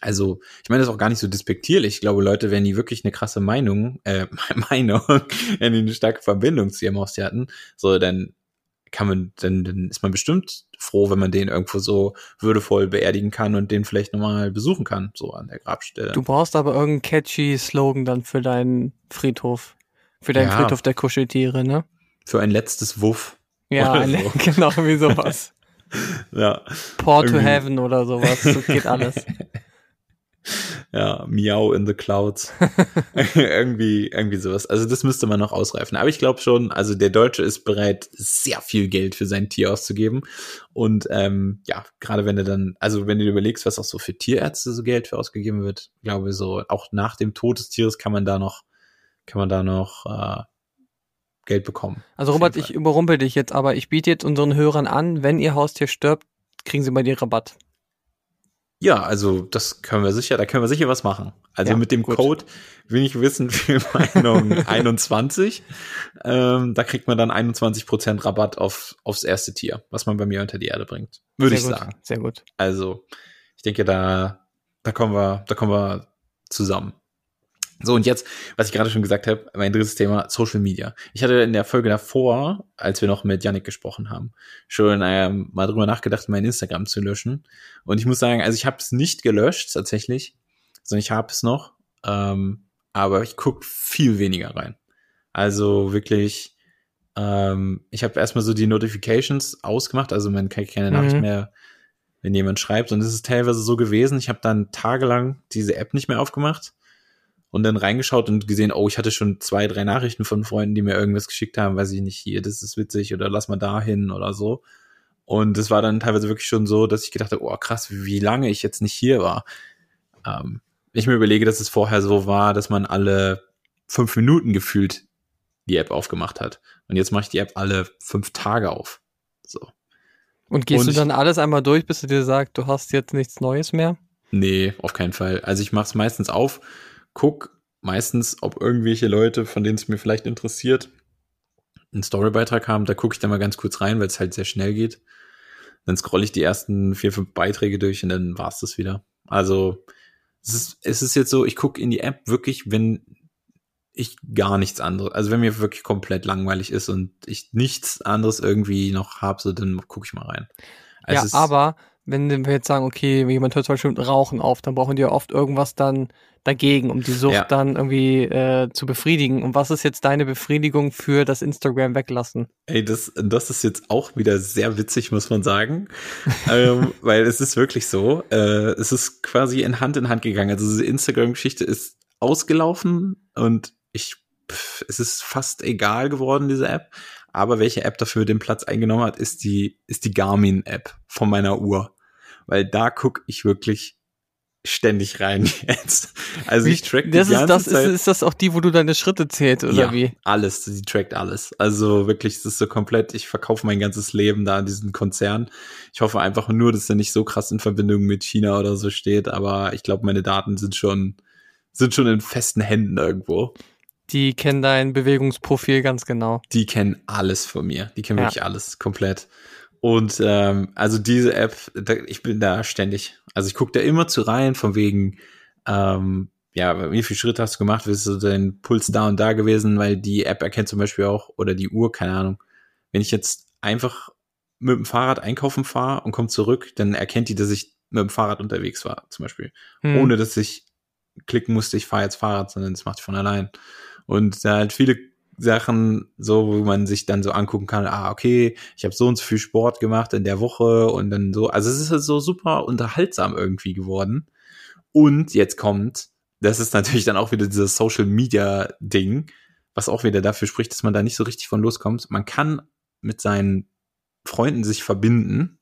Also, ich meine das ist auch gar nicht so despektierlich. Ich glaube, Leute, wenn die wirklich eine krasse Meinung, äh, Meinung, wenn die eine starke Verbindung zu ihrem Haustier hatten, so, dann kann man, dann, dann ist man bestimmt froh, wenn man den irgendwo so würdevoll beerdigen kann und den vielleicht nochmal besuchen kann, so an der Grabstelle. Du brauchst aber irgendeinen catchy Slogan dann für deinen Friedhof. Für deinen Ja. Friedhof der Kuscheltiere, ne? Für ein letztes Wuff. Ja, so. genau, wie sowas. Ja. Port to Heaven oder sowas. Das geht alles. Ja, Miau in the Clouds. irgendwie, irgendwie sowas. Also das müsste man noch ausreifen. Aber ich glaube schon, also der Deutsche ist bereit, sehr viel Geld für sein Tier auszugeben. Und ähm, ja, gerade wenn du dann, also wenn du dir überlegst, was auch so für Tierärzte so Geld für ausgegeben wird, glaube ich so, auch nach dem Tod des Tieres kann man da noch, kann man da noch äh, Geld bekommen. Also Robert, ich überrumpel dich jetzt, aber ich biete jetzt unseren Hörern an, wenn ihr Haustier stirbt, kriegen sie bei dir Rabatt. Ja, also das können wir sicher, da können wir sicher was machen. Also Ja, mit dem gut. Code wenig wissen für Meinung 21, ähm, da kriegt man dann 21% Rabatt auf, aufs erste Tier, was man bei mir unter die Erde bringt. Würde ich Sehr gut, sagen. Sehr gut. Also ich denke, da, da kommen wir, da kommen wir zusammen. So, und jetzt, was ich gerade schon gesagt habe, mein drittes Thema, Social Media. Ich hatte in der Folge davor, als wir noch mit Yannick gesprochen haben, schon ähm, mal drüber nachgedacht, mein Instagram zu löschen. Und ich muss sagen, also ich habe es nicht gelöscht tatsächlich, sondern ich habe es noch, ähm, aber ich guck viel weniger rein. Also wirklich, ähm, ich habe erstmal so die Notifications ausgemacht, also man kriegt keine Mhm. Nachricht mehr, wenn jemand schreibt. Und es ist teilweise so gewesen, ich habe dann tagelang diese App nicht mehr aufgemacht und dann reingeschaut und gesehen, oh, ich hatte schon zwei, drei Nachrichten von Freunden, die mir irgendwas geschickt haben, weiß ich nicht, hier, das ist witzig oder lass mal da hin oder so. Und es war dann teilweise wirklich schon so, dass ich gedacht habe, oh krass, wie lange ich jetzt nicht hier war. Ähm, ich mir überlege, dass es vorher so war, dass man alle fünf Minuten gefühlt die App aufgemacht hat. Und jetzt mache ich die App alle fünf Tage auf. So. Und gehst Und du dann alles einmal durch, bis du dir sagst, du hast jetzt nichts Neues mehr? Nee, auf keinen Fall. Also ich mache es meistens auf, guck meistens, ob irgendwelche Leute, von denen es mir vielleicht interessiert, einen Storybeitrag haben. Da gucke ich dann mal ganz kurz rein, weil es halt sehr schnell geht. Dann scrolle ich die ersten vier, fünf Beiträge durch und dann war's das wieder. Also es ist, es ist jetzt so, ich gucke in die App wirklich, wenn ich gar nichts anderes, also wenn mir wirklich komplett langweilig ist und ich nichts anderes irgendwie noch habe, so dann gucke ich mal rein. Also ja, es aber wenn wir jetzt sagen, okay, jemand hört zum Beispiel mit Rauchen auf, dann brauchen die ja oft irgendwas dann dagegen, um die Sucht Ja. dann irgendwie äh, zu befriedigen. Und was ist jetzt deine Befriedigung für das Instagram weglassen? Ey, das, das ist jetzt auch wieder sehr witzig, muss man sagen. ähm, weil es ist wirklich so, äh, es ist quasi in Hand in Hand gegangen. Also diese Instagram-Geschichte ist ausgelaufen und ich pff, es ist fast egal geworden, diese App. Aber welche App dafür den Platz eingenommen hat, ist die, ist die Garmin-App von meiner Uhr. Weil da gucke ich wirklich ständig rein jetzt. Also ich track die das ist, ganze das Zeit. ist, ist das auch die, wo du deine Schritte zählst, oder ja, wie? alles, sie trackt alles. Also wirklich, es ist so komplett, ich verkaufe mein ganzes Leben da an diesen Konzern. Ich hoffe einfach nur, dass er nicht so krass in Verbindung mit China oder so steht, aber ich glaube, meine Daten sind schon, sind schon in festen Händen irgendwo. Die kennen dein Bewegungsprofil ganz genau. Die kennen alles von mir. Die kennen Ja. wirklich alles komplett. Und ähm, also diese App, da, ich bin da ständig. Also ich gucke da immer zu rein, von wegen, ähm, ja, wie viele Schritte hast du gemacht? Ist so dein Puls da und da gewesen? Weil die App erkennt zum Beispiel auch, oder die Uhr, keine Ahnung, wenn ich jetzt einfach mit dem Fahrrad einkaufen fahre und komme zurück, dann erkennt die, dass ich mit dem Fahrrad unterwegs war, zum Beispiel Hm. ohne dass ich klicken musste, ich fahre jetzt Fahrrad, sondern das macht die von allein. Und da halt viele Sachen, so, wo man sich dann so angucken kann, ah, okay, ich habe so und so viel Sport gemacht in der Woche und dann so, also es ist halt so super unterhaltsam irgendwie geworden. Und jetzt kommt, das ist natürlich dann auch wieder dieses Social Media Ding, was auch wieder dafür spricht, dass man da nicht so richtig von loskommt. Man kann mit seinen Freunden sich verbinden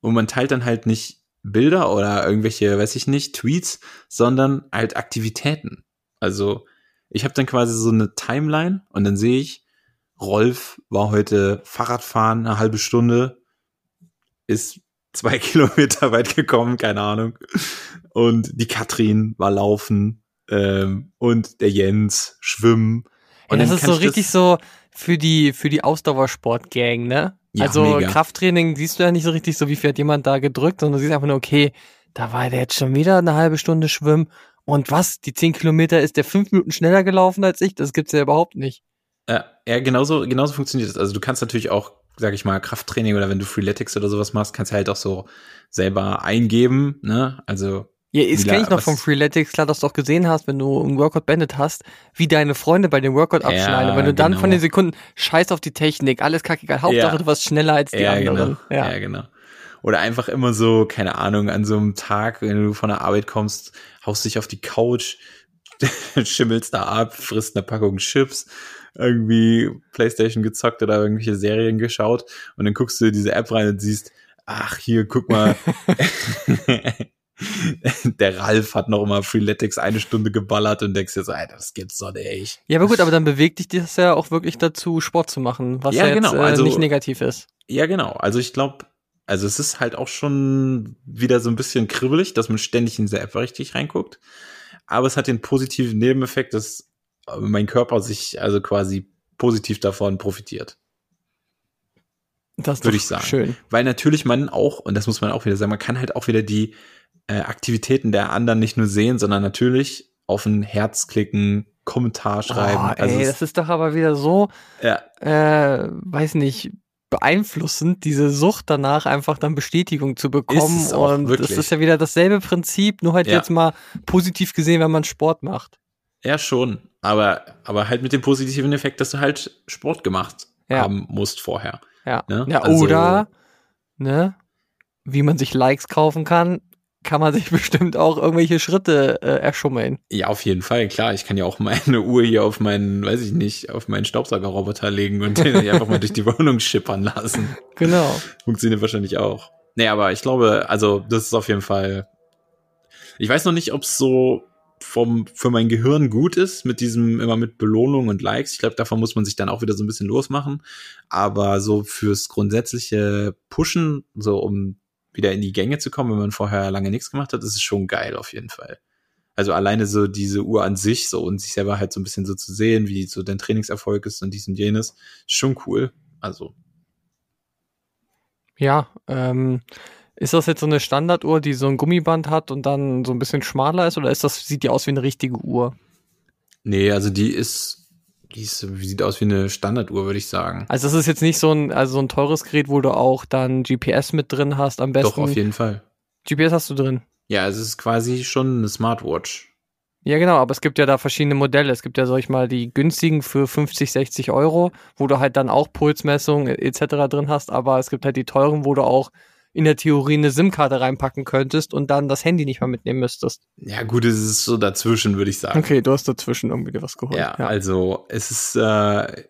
und man teilt dann halt nicht Bilder oder irgendwelche, weiß ich nicht, Tweets, sondern halt Aktivitäten. Also ich habe dann quasi so eine Timeline und dann sehe ich, Rolf war heute Fahrradfahren eine halbe Stunde, ist zwei Kilometer weit gekommen, keine Ahnung. Und die Katrin war laufen ähm, und der Jens schwimmen. Und Ja, das ist so richtig so für die, für die Ausdauersport-Gang, ne? Ja, also mega. Krafttraining siehst du ja nicht so richtig so, wie viel hat jemand da gedrückt, sondern du siehst einfach nur, okay, da war der jetzt schon wieder eine halbe Stunde schwimmen. Und was? Die zehn Kilometer ist der fünf Minuten schneller gelaufen als ich? Das gibt's ja überhaupt nicht. Ja, ja, genauso, genauso funktioniert es. Also du kannst natürlich auch, sag ich mal, Krafttraining oder wenn du Freeletics oder sowas machst, kannst du halt auch so selber eingeben, ne? Also, Ja, Wie kenne ich noch vom Freeletics, klar, dass du auch gesehen hast, wenn du einen Workout beendet hast, wie deine Freunde bei dem Workout Ja, abschneiden. Und wenn du dann genau. von den Sekunden scheiß auf die Technik, alles kackegal, Hauptsache Ja. du warst schneller als die ja, anderen. genau. Ja. genau. Oder einfach immer so, keine Ahnung, an so einem Tag, wenn du von der Arbeit kommst, haust dich auf die Couch, schimmelst da ab, frisst eine Packung Chips, irgendwie Playstation gezockt oder irgendwelche Serien geschaut und dann guckst du in diese App rein und siehst, ach, hier, guck mal, der Ralf hat noch mal Freeletics eine Stunde geballert und denkst dir so, Alter, das gibt's doch nicht. Ja, aber gut, aber dann bewegt dich das ja auch wirklich dazu, Sport zu machen, was Ja, ja, jetzt genau, äh, also- nicht negativ ist. Ja, genau. Also ich glaube, also es ist halt auch schon wieder so ein bisschen kribbelig, dass man ständig in diese App richtig reinguckt. Aber es hat den positiven Nebeneffekt, dass äh, mein Körper sich also quasi positiv davon profitiert. Das Würde ich sagen. Schön. Weil natürlich man auch, und das muss man auch wieder sagen, man kann halt auch wieder die äh, Aktivitäten der anderen nicht nur sehen, sondern natürlich auf ein Herz klicken, Kommentar schreiben. Oh, also ey, es- das ist doch aber wieder so, ja, äh, weiß nicht, beeinflussend, diese Sucht danach einfach dann Bestätigung zu bekommen. Ist es auch, und wirklich. das ist ja wieder dasselbe Prinzip, nur halt Ja. jetzt mal positiv gesehen, wenn man Sport macht. Ja, schon. Aber, aber halt mit dem positiven Effekt, dass du halt Sport gemacht Ja. haben musst vorher. Ja. Ne? ja Also- oder, ne, wie man sich Likes kaufen kann, kann man sich bestimmt auch irgendwelche Schritte äh, erschummeln. Ja, auf jeden Fall, klar. Ich kann ja auch meine Uhr hier auf meinen, weiß ich nicht, auf meinen Staubsaugerroboter legen und den einfach mal durch die Wohnung schippern lassen. Genau. Funktioniert wahrscheinlich auch. Nee, aber ich glaube, also das ist auf jeden Fall. Ich weiß noch nicht, ob es so vom, für mein Gehirn gut ist, mit diesem, immer mit Belohnung und Likes. Ich glaube, davon muss man sich dann auch wieder so ein bisschen losmachen. Aber so fürs grundsätzliche Pushen, so um wieder in die Gänge zu kommen, wenn man vorher lange nichts gemacht hat, ist es schon geil auf jeden Fall. Also alleine so diese Uhr an sich so und sich selber halt so ein bisschen so zu sehen, wie so dein Trainingserfolg ist und dies und jenes, ist schon cool. Also Ja, ähm, ist das jetzt so eine Standarduhr, die so ein Gummiband hat und dann so ein bisschen schmaler ist, oder ist das, sieht die aus wie eine richtige Uhr? Nee, also die ist, die ist, sieht aus wie eine Standarduhr, würde ich sagen. Also das ist jetzt nicht so ein, also so ein teures Gerät, wo du auch dann GPS mit drin hast, am besten. Doch, auf jeden Fall. GPS hast du drin. Ja, es ist quasi schon eine Smartwatch. Ja, genau, aber es gibt ja da verschiedene Modelle. Es gibt ja, sag ich mal, die günstigen für 50, 60 Euro, wo du halt dann auch Pulsmessung etc. drin hast, aber es gibt halt die teuren, wo du auch in der Theorie eine SIM-Karte reinpacken könntest und dann das Handy nicht mehr mitnehmen müsstest. Ja, gut, es ist so dazwischen, würde ich sagen. Okay, du hast dazwischen irgendwie dir was geholt. Ja, also es ist, äh,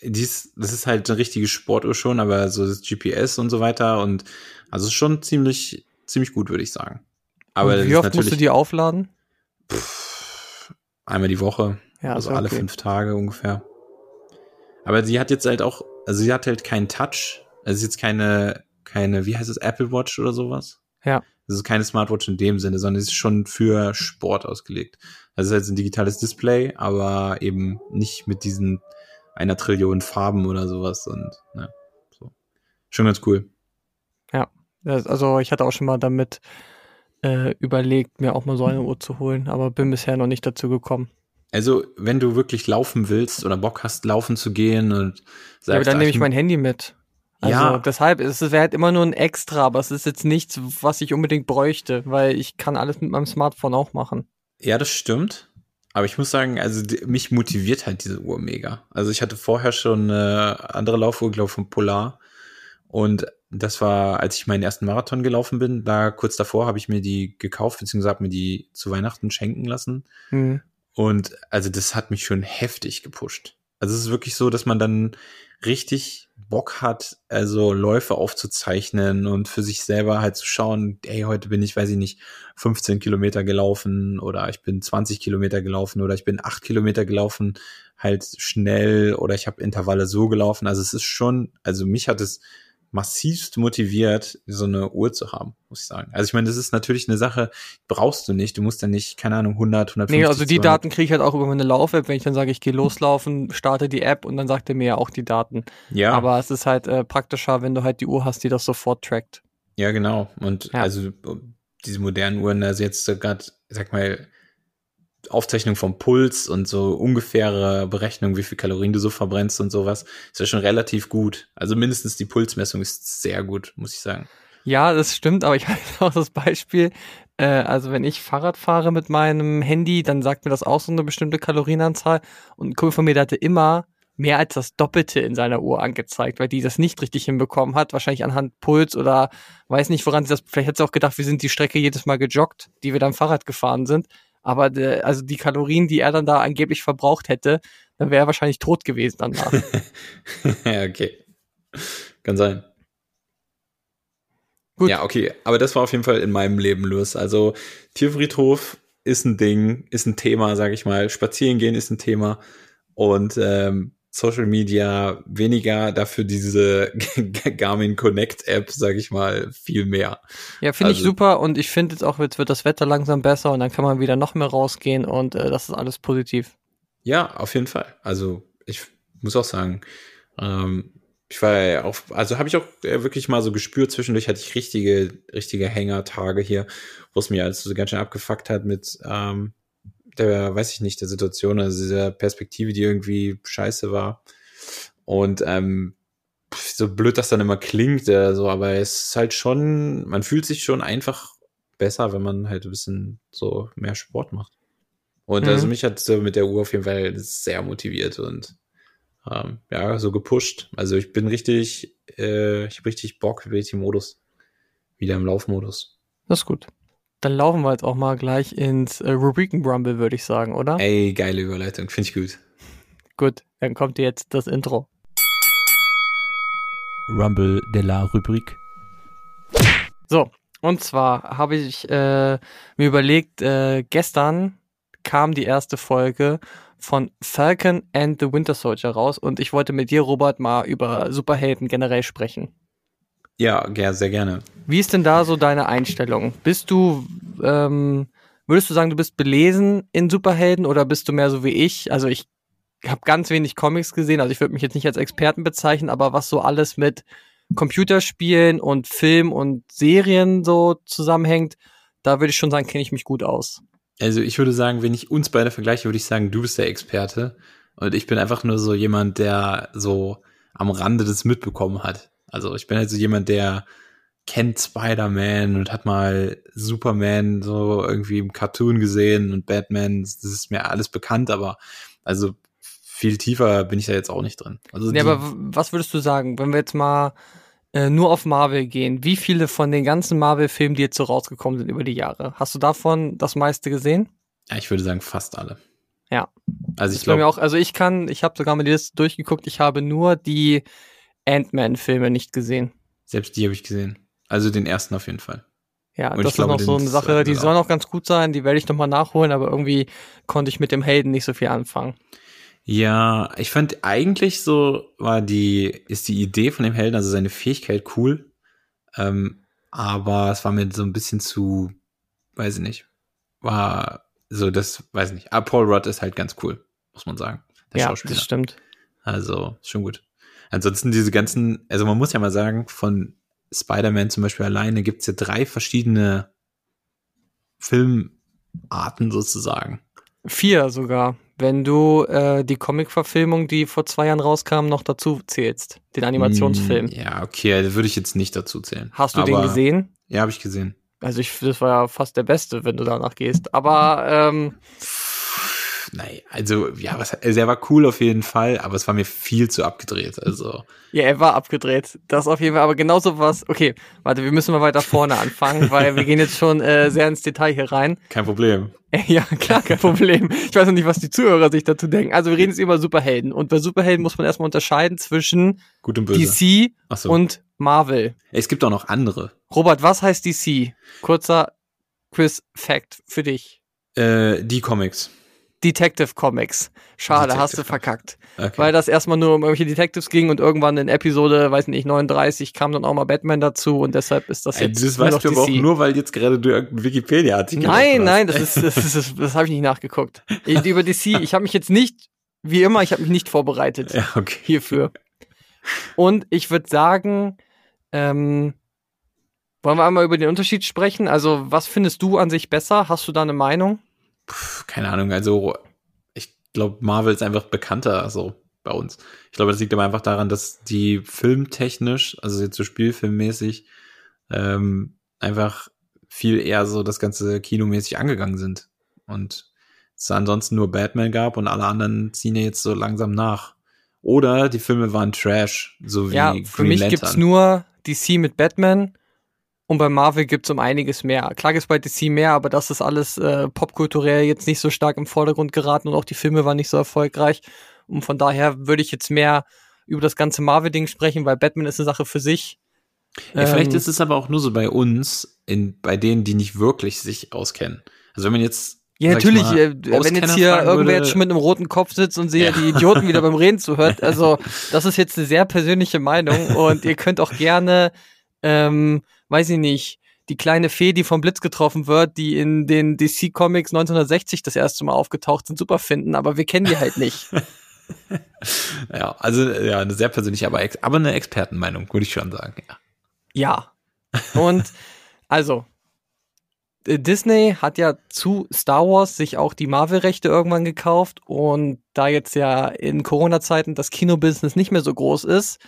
dies, das ist halt eine richtige Sportuhr schon, aber so das GPS und so weiter und also es ist schon ziemlich, ziemlich gut, würde ich sagen. Aber wie oft musst du die aufladen? einmal die Woche, Ja, also ja alle okay. fünf Tage ungefähr. Aber sie hat jetzt halt auch, also sie hat halt keinen Touch, also es ist jetzt keine, keine, wie heißt es, Apple Watch oder sowas? Ja. Das ist keine Smartwatch in dem Sinne, sondern es ist schon für Sport ausgelegt. Also es ist halt ein digitales Display, aber eben nicht mit diesen einer Trillion Farben oder sowas und ne, so. Schon ganz cool. Das- Also ich hatte auch schon mal damit äh, überlegt, mir auch mal so eine Uhr zu holen, aber bin bisher noch nicht dazu gekommen. Also, wenn du wirklich laufen willst oder Bock hast, laufen zu gehen und Ja, aber dann ah, nehme ich mein Handy mit. Also Ja. deshalb, es wäre halt immer nur ein Extra, aber es ist jetzt nichts, was ich unbedingt bräuchte, weil ich kann alles mit meinem Smartphone auch machen. Ja, das stimmt. Aber ich muss sagen, also die, mich motiviert halt diese Uhr mega. Also ich hatte vorher schon eine andere Laufuhr, glaube von Polar. Und das war, als ich meinen ersten Marathon gelaufen bin, da kurz davor habe ich mir die gekauft, beziehungsweise habe mir die zu Weihnachten schenken lassen. Hm. Und also das hat mich schon heftig gepusht. Also es ist wirklich so, dass man dann richtig Bock hat, also Läufe aufzuzeichnen und für sich selber halt zu schauen, ey, heute bin ich, weiß ich nicht, 15 Kilometer gelaufen oder ich bin 20 Kilometer gelaufen oder ich bin 8 Kilometer gelaufen, halt schnell oder ich habe Intervalle so gelaufen. Also es ist schon, also mich hat es massivst motiviert, so eine Uhr zu haben, muss ich sagen. Also ich meine, das ist natürlich eine Sache, brauchst du nicht. Du musst dann nicht, keine Ahnung, 100, 150. Nee, also die 200 Daten kriege ich halt auch über meine Lauf-App, wenn ich dann sage, ich gehe loslaufen, starte die App und dann sagt er mir ja auch die Daten. Ja, Aber es ist halt äh, praktischer, wenn du halt die Uhr hast, die das sofort trackt. ja, genau. Und Ja. also diese modernen Uhren, also jetzt gerade, sag mal, Aufzeichnung vom Puls und so ungefähre Berechnung, wie viel Kalorien du so verbrennst und sowas, ist ja schon relativ gut. Also mindestens die Pulsmessung ist sehr gut, muss ich sagen. Ja, das stimmt, aber ich habe auch das Beispiel, äh, also wenn ich Fahrrad fahre mit meinem Handy, dann sagt mir das auch so eine bestimmte Kalorienanzahl und ein Kumpel von mir, der hatte immer mehr als das Doppelte in seiner Uhr angezeigt, weil die das nicht richtig hinbekommen hat, wahrscheinlich anhand Puls oder weiß nicht, woran sie das, vielleicht hat sie auch gedacht, wir sind die Strecke jedes Mal gejoggt, die wir dann Fahrrad gefahren sind, aber de, also die Kalorien, die er dann da angeblich verbraucht hätte, dann wäre er wahrscheinlich tot gewesen danach. ja, okay. Kann sein. Gut. Ja, okay. Aber das war auf jeden Fall in meinem Leben los. Also Tierfriedhof ist ein Ding, ist ein Thema, sag ich mal. Spazieren gehen ist ein Thema. Und ähm, Social Media weniger, dafür diese Garmin Connect App, sag ich mal, viel mehr. Ja, finde ich Also- super und ich finde jetzt auch, jetzt wird das Wetter langsam besser und dann kann man wieder noch mehr rausgehen und äh, das ist alles positiv. Ja, auf jeden Fall. Also ich muss auch sagen, ähm, ich war ja auch, also habe ich auch äh, wirklich mal so gespürt, zwischendurch hatte ich richtige, richtige Hängertage hier, wo es mir alles so ganz schön abgefuckt hat mit ähm, der, weiß ich nicht, der Situation, also dieser Perspektive, die irgendwie scheiße war. Und ähm, so blöd das dann immer klingt, äh, so, aber es ist halt schon, man fühlt sich schon einfach besser, wenn man halt ein bisschen so mehr Sport macht. Und Mhm. also mich hat so mit der Uhr auf jeden Fall sehr motiviert und ähm, ja, so gepusht. Also ich bin richtig, äh, ich habe richtig Bock, richtig im Modus. Wieder im Laufmodus. Das ist gut. Dann laufen wir jetzt auch mal gleich ins äh, Rubriken-Rumble, würde ich sagen, oder? Ey, geile Überleitung, finde ich gut. Gut, dann kommt jetzt das Intro. Rumble de la Rubrik. So, und zwar habe ich äh, mir überlegt, äh, gestern kam die erste Folge von Falcon and the Winter Soldier raus und ich wollte mit dir, Robert, mal über Superhelden generell sprechen. Ja, ja, sehr gerne. Wie ist denn da so deine Einstellung? Bist du, ähm, würdest du sagen, du bist belesen in Superhelden oder bist du mehr so wie ich? Also ich habe ganz wenig Comics gesehen, also ich würde mich jetzt nicht als Experten bezeichnen, aber was so alles mit Computerspielen und Film und Serien so zusammenhängt, da würde ich schon sagen, kenne ich mich gut aus. Also ich würde sagen, wenn ich uns beide vergleiche, würde ich sagen, du bist der Experte und ich bin einfach nur so jemand, der so am Rande das mitbekommen hat. Also ich bin halt so jemand, der kennt Spider-Man und hat mal Superman so irgendwie im Cartoon gesehen und Batman, das ist mir alles bekannt, aber also viel tiefer bin ich da jetzt auch nicht drin. Also Ja, aber was würdest du sagen, wenn wir jetzt mal äh, nur auf Marvel gehen, wie viele von den ganzen Marvel-Filmen, die jetzt so rausgekommen sind über die Jahre, hast du davon das meiste gesehen? Ja, ich würde sagen fast alle. Ja. Also Ich glaube glaube, auch, also ich kann, ich habe sogar mal die Liste durchgeguckt, ich habe nur die Ant-Man-Filme nicht gesehen. selbst die habe ich gesehen. Also den ersten auf jeden Fall. Ja, Und das glaube, ist noch so eine Sache, die soll noch ganz gut sein, die werde ich nochmal nachholen, aber irgendwie konnte ich mit dem Helden nicht so viel anfangen. Ja, ich fand eigentlich so war die, ist die Idee von dem Helden, also seine Fähigkeit cool. Ähm, aber es war mir so ein bisschen zu, weiß ich nicht, war so das, weiß ich nicht. Aber Paul Rudd ist halt ganz cool, muss man sagen. Der ja, Schauspieler. das stimmt. Also, ist schon gut. Ansonsten diese ganzen, also man muss ja mal sagen, von Spider-Man zum Beispiel alleine gibt's ja drei verschiedene Filmarten sozusagen. Vier sogar, wenn du äh, die Comic-Verfilmung, die vor zwei Jahren rauskam, noch dazu zählst. Den Animationsfilm. Mm, Ja, okay, da würde ich jetzt nicht dazu zählen. Hast du Aber- den gesehen? Ja, habe ich gesehen. Also ich, das war ja fast der beste, wenn du danach gehst. Aber ähm, Nein, also ja, was, also er war cool auf jeden Fall, aber es war mir viel zu abgedreht. Also ja, er war abgedreht. Das auf jeden Fall. Aber genauso was. Okay, warte, wir müssen mal weiter vorne anfangen, weil wir gehen jetzt schon äh, sehr ins Detail hier rein. kein Problem. Ja, klar, kein Problem. Ich weiß noch nicht, was die Zuhörer sich dazu denken. Also wir reden jetzt über Superhelden. Und bei Superhelden muss man erstmal unterscheiden zwischen Gut und böse. DC so. und Marvel. es gibt auch noch andere. Robert, was heißt DC? Kurzer Quiz-Fact für dich. Äh, die Comics. Detective Comics. Schade, Detective hast du verkackt. Okay. Weil das erstmal nur um irgendwelche Detectives ging und irgendwann in Episode, weiß nicht, 39 kam dann auch mal Batman dazu und deshalb ist das Ey, jetzt das nur noch weißt du aber auch nur, weil jetzt gerade du irgendeinen Wikipedia-Artikel Nein, nein, das ist, das ist, das, das habe ich nicht nachgeguckt. Ich, über DC, ich habe mich jetzt nicht, wie immer, ich habe mich nicht vorbereitet Ja, okay. hierfür. Und ich würde sagen, ähm, wollen wir einmal über den Unterschied sprechen? Also, was findest du an sich besser? Hast du da eine Meinung? Keine Ahnung, also ich glaube, Marvel ist einfach bekannter so bei uns. Ich glaube, das liegt aber einfach daran, dass die filmtechnisch, also jetzt so spielfilmmäßig, ähm, einfach viel eher so das ganze kinomäßig angegangen sind. Und es ansonsten nur Batman gab und alle anderen ziehen ja jetzt so langsam nach. Oder die Filme waren Trash, so wie ja, für Green mich Lantern. gibt's nur DC mit Batman und bei Marvel gibt's um einiges mehr. Klar gibt's bei DC mehr, aber das ist alles äh, popkulturell jetzt nicht so stark im Vordergrund geraten und auch die Filme waren nicht so erfolgreich. Und von daher würde ich jetzt mehr über das ganze Marvel-Ding sprechen, weil Batman ist eine Sache für sich. Ja, vielleicht Ähm, ist es aber auch nur so bei uns, in, bei denen, die nicht wirklich sich auskennen. Also wenn man jetzt. Ja, natürlich, mal, äh, wenn jetzt hier irgendwer jetzt schon mit einem roten Kopf sitzt und sehe Ja. die Idioten wieder beim Reden zuhört, also das ist jetzt eine sehr persönliche Meinung und ihr könnt auch gerne, ähm, weiß ich nicht, die kleine Fee, die vom Blitz getroffen wird, die in den DC Comics 1960 das erste Mal aufgetaucht sind, super finden, aber wir kennen die halt nicht. Ja, also ja, eine sehr persönliche, aber, aber eine Expertenmeinung, würde ich schon sagen. Ja. Ja. Und also, äh, Disney hat ja zu Star Wars sich auch die Marvel-Rechte irgendwann gekauft und da jetzt ja in Corona-Zeiten das Kinobusiness nicht mehr so groß ist,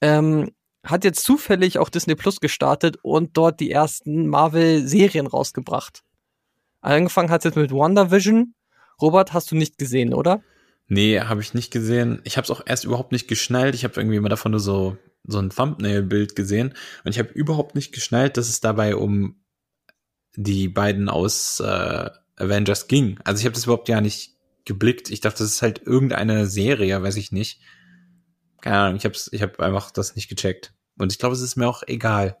ähm, hat jetzt zufällig auch Disney Plus gestartet und dort die ersten Marvel-Serien rausgebracht. Angefangen hat es jetzt mit WandaVision. Robert, hast du nicht gesehen, oder? Nee, habe ich nicht gesehen. Ich habe es auch erst überhaupt nicht geschnallt. Ich habe irgendwie immer davon nur so, so ein Thumbnail-Bild gesehen. Und ich habe überhaupt nicht geschnallt, dass es dabei um die beiden aus äh, Avengers ging. Also ich habe das überhaupt ja nicht geblickt. Ich dachte, das ist halt irgendeine Serie, weiß ich nicht. Keine Ahnung, ich habe ich hab einfach das nicht gecheckt. Und ich glaube, es ist mir auch egal.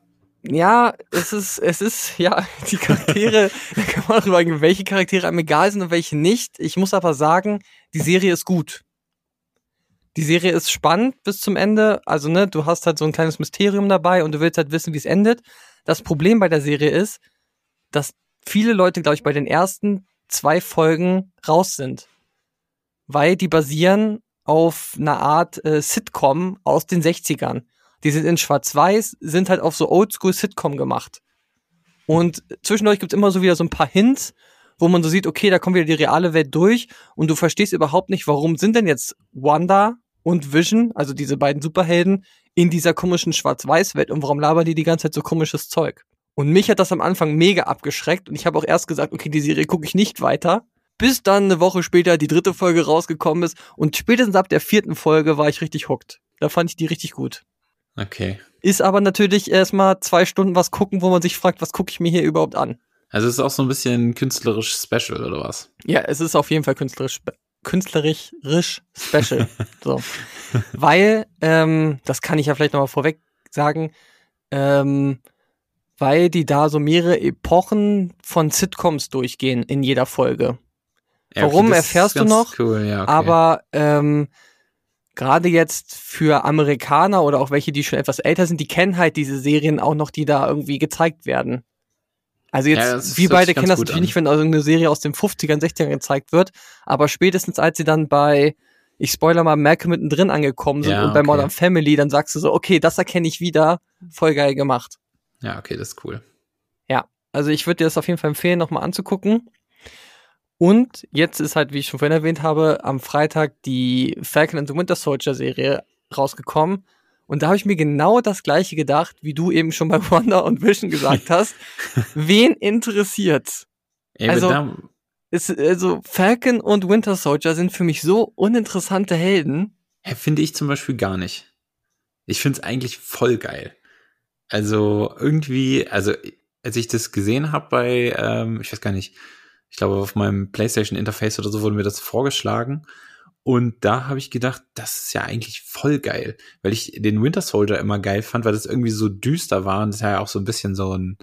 Ja, es ist, es ist, ja, die Charaktere, da kann man darüber reden, welche Charaktere einem egal sind und welche nicht. Ich muss aber sagen, die Serie ist gut. Die Serie ist spannend bis zum Ende. Also, ne, du hast halt so ein kleines Mysterium dabei und du willst halt wissen, wie es endet. Das Problem bei der Serie ist, dass viele Leute, glaube ich, bei den ersten zwei Folgen raus sind. Weil die basieren auf einer Art äh, Sitcom aus den 60ern. Die sind in Schwarz-Weiß, sind halt auf so Oldschool-Sitcom gemacht. Und zwischendurch gibt's immer so wieder so ein paar Hints, wo man so sieht, okay, da kommt wieder die reale Welt durch und du verstehst überhaupt nicht, warum sind denn jetzt Wanda und Vision, also diese beiden Superhelden, in dieser komischen Schwarz-Weiß-Welt und warum labern die die ganze Zeit so komisches Zeug? Und mich hat das am Anfang mega abgeschreckt und ich habe auch erst gesagt, okay, die Serie gucke ich nicht weiter, bis dann eine Woche später die dritte Folge rausgekommen ist und spätestens ab der vierten Folge war ich richtig hooked. Da fand ich die richtig gut. Okay. Ist aber natürlich erstmal zwei Stunden was gucken, wo man sich fragt, was gucke ich mir hier überhaupt an? Also es ist auch so ein bisschen künstlerisch special oder was? Ja, es ist auf jeden Fall künstlerisch, künstlerisch special. so. Weil, ähm, das kann ich ja vielleicht nochmal vorweg sagen, ähm, weil die da so mehrere Epochen von Sitcoms durchgehen in jeder Folge. Ja, Warum das ist erfährst du noch? Cool, ja, okay. Aber ähm, gerade jetzt für Amerikaner oder auch welche, die schon etwas älter sind, die kennen halt diese Serien auch noch, die da irgendwie gezeigt werden. Also jetzt, Ja, das wir beide kennen das natürlich an. nicht, wenn irgendeine Serie aus den 50ern, 60ern gezeigt wird, aber spätestens als sie dann bei, ich spoiler mal, Malcolm mittendrin angekommen sind Ja, und bei. Modern Family, dann sagst du so, okay, das erkenne ich wieder, voll geil gemacht. ja, okay, das ist cool. Also ich würde dir das auf jeden Fall empfehlen, nochmal anzugucken. Und jetzt ist halt, wie ich schon vorhin erwähnt habe, am Freitag die Falcon and the Winter Soldier Serie rausgekommen. Und da habe ich mir genau das gleiche gedacht, wie du eben schon bei Wonder und Vision gesagt hast. Wen interessiert? Ey, Also- Ist, also Falcon und Winter Soldier sind für mich so uninteressante Helden. Finde ich zum Beispiel gar nicht. Ich finde es eigentlich voll geil. Also irgendwie, also als ich das gesehen habe bei, ähm, ich weiß gar nicht, ich glaube auf meinem PlayStation Interface oder so wurde mir das vorgeschlagen. Und da habe ich gedacht, das ist ja eigentlich voll geil, weil ich den Winter Soldier immer geil fand, weil das irgendwie so düster war und das ist ja auch so ein bisschen so ein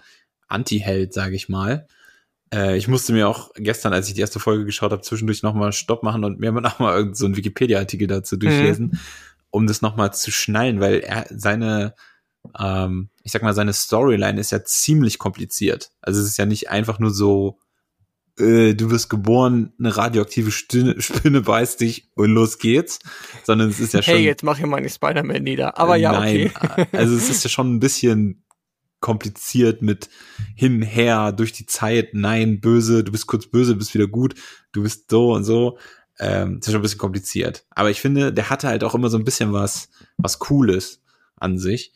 Anti-Held, sage ich mal. Äh, ich musste mir auch gestern, als ich die erste Folge geschaut habe, zwischendurch nochmal Stopp machen und mir nochmal irgend so einen Wikipedia-Artikel dazu durchlesen, um das nochmal zu schnallen, weil er seine, ähm, ich sag mal, seine Storyline ist ja ziemlich kompliziert. Also es ist ja nicht einfach nur so, äh, du wirst geboren, eine radioaktive Spinne, Spinne beißt dich und los geht's, sondern es ist ja schon Hey, jetzt mach hier mal nicht Spider-Man nieder. Aber ja, okay. Nein, also es ist ja schon ein bisschen kompliziert mit hin, her, durch die Zeit, nein, böse, du bist kurz böse, bist wieder gut, du bist so und so. Ähm, das ist schon ein bisschen kompliziert. Aber ich finde, der hatte halt auch immer so ein bisschen was, was Cooles an sich.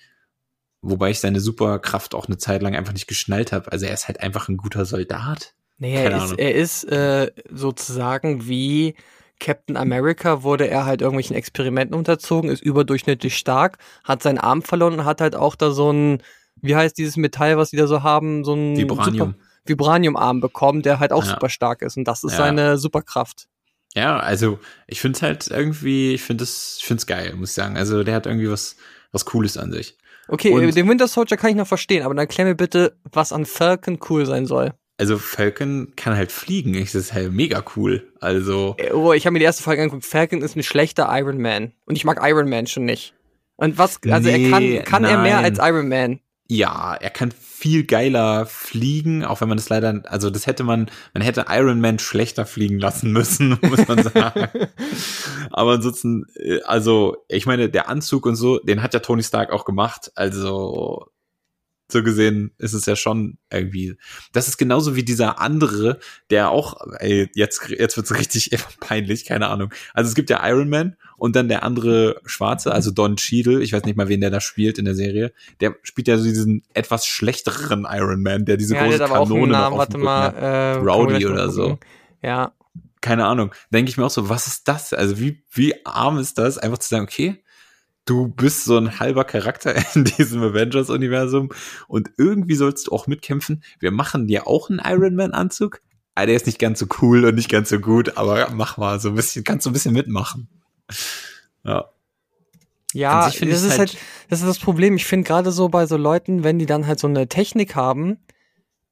Wobei ich seine Superkraft auch eine Zeit lang einfach nicht geschnallt habe. Also er ist halt einfach ein guter Soldat. Nee, er ist, er ist äh, sozusagen wie Captain America wurde er halt irgendwelchen Experimenten unterzogen, ist überdurchschnittlich stark, hat seinen Arm verloren und hat halt auch da so ein, wie heißt dieses Metall, was die da so haben, so ein Vibranium. Vibranium-Arm bekommen, der halt auch Ja. super stark ist und das ist Ja. seine Superkraft. Ja, also ich finde es halt irgendwie, ich finde es, ich finde es geil, muss ich sagen. Also der hat irgendwie was, was Cooles an sich. Okay, Und- den Winter Soldier kann ich noch verstehen, aber dann erklär mir bitte, was an Falcon cool sein soll. Also Falcon kann halt fliegen, das ist halt mega cool. Also Äh, Oh, ich habe mir die erste Folge angeguckt. Falcon ist ein schlechter Iron Man. Und ich mag Iron Man schon nicht. Und was, also er Nee, kann, kann er mehr als Iron Man? ja, er kann viel geiler fliegen, auch wenn man das leider, also das hätte man, man hätte Iron Man schlechter fliegen lassen müssen, muss man sagen. Aber ansonsten, äh, also ich meine, der Anzug und so, den hat ja Tony Stark auch gemacht. Also so gesehen ist es ja schon irgendwie. Das ist genauso wie dieser andere, der auch, ey, jetzt, jetzt wird's richtig peinlich, keine Ahnung. Also es gibt ja Iron Man und dann der andere Schwarze, also Don Cheadle, ich weiß nicht mal, wen der da spielt in der Serie. Der spielt ja so diesen etwas schlechteren Iron Man, der diese ja, der große einen Kanone Namen, auf warte dem mal. hat. Äh, Rowdy oder so. Ja, Keine Ahnung. Denke ich mir auch so, was ist das? Also wie, wie arm ist das, einfach zu sagen, okay, du bist so ein halber Charakter in diesem Avengers-Universum und irgendwie sollst du auch mitkämpfen. Wir machen dir auch einen Iron Man-Anzug. Ah, der ist nicht ganz so cool und nicht ganz so gut, aber mach mal so ein bisschen, kannst du ein bisschen mitmachen. Ja. ja das ist halt- halt, das ist das Problem. Ich finde gerade so bei so Leuten, wenn die dann halt so eine Technik haben,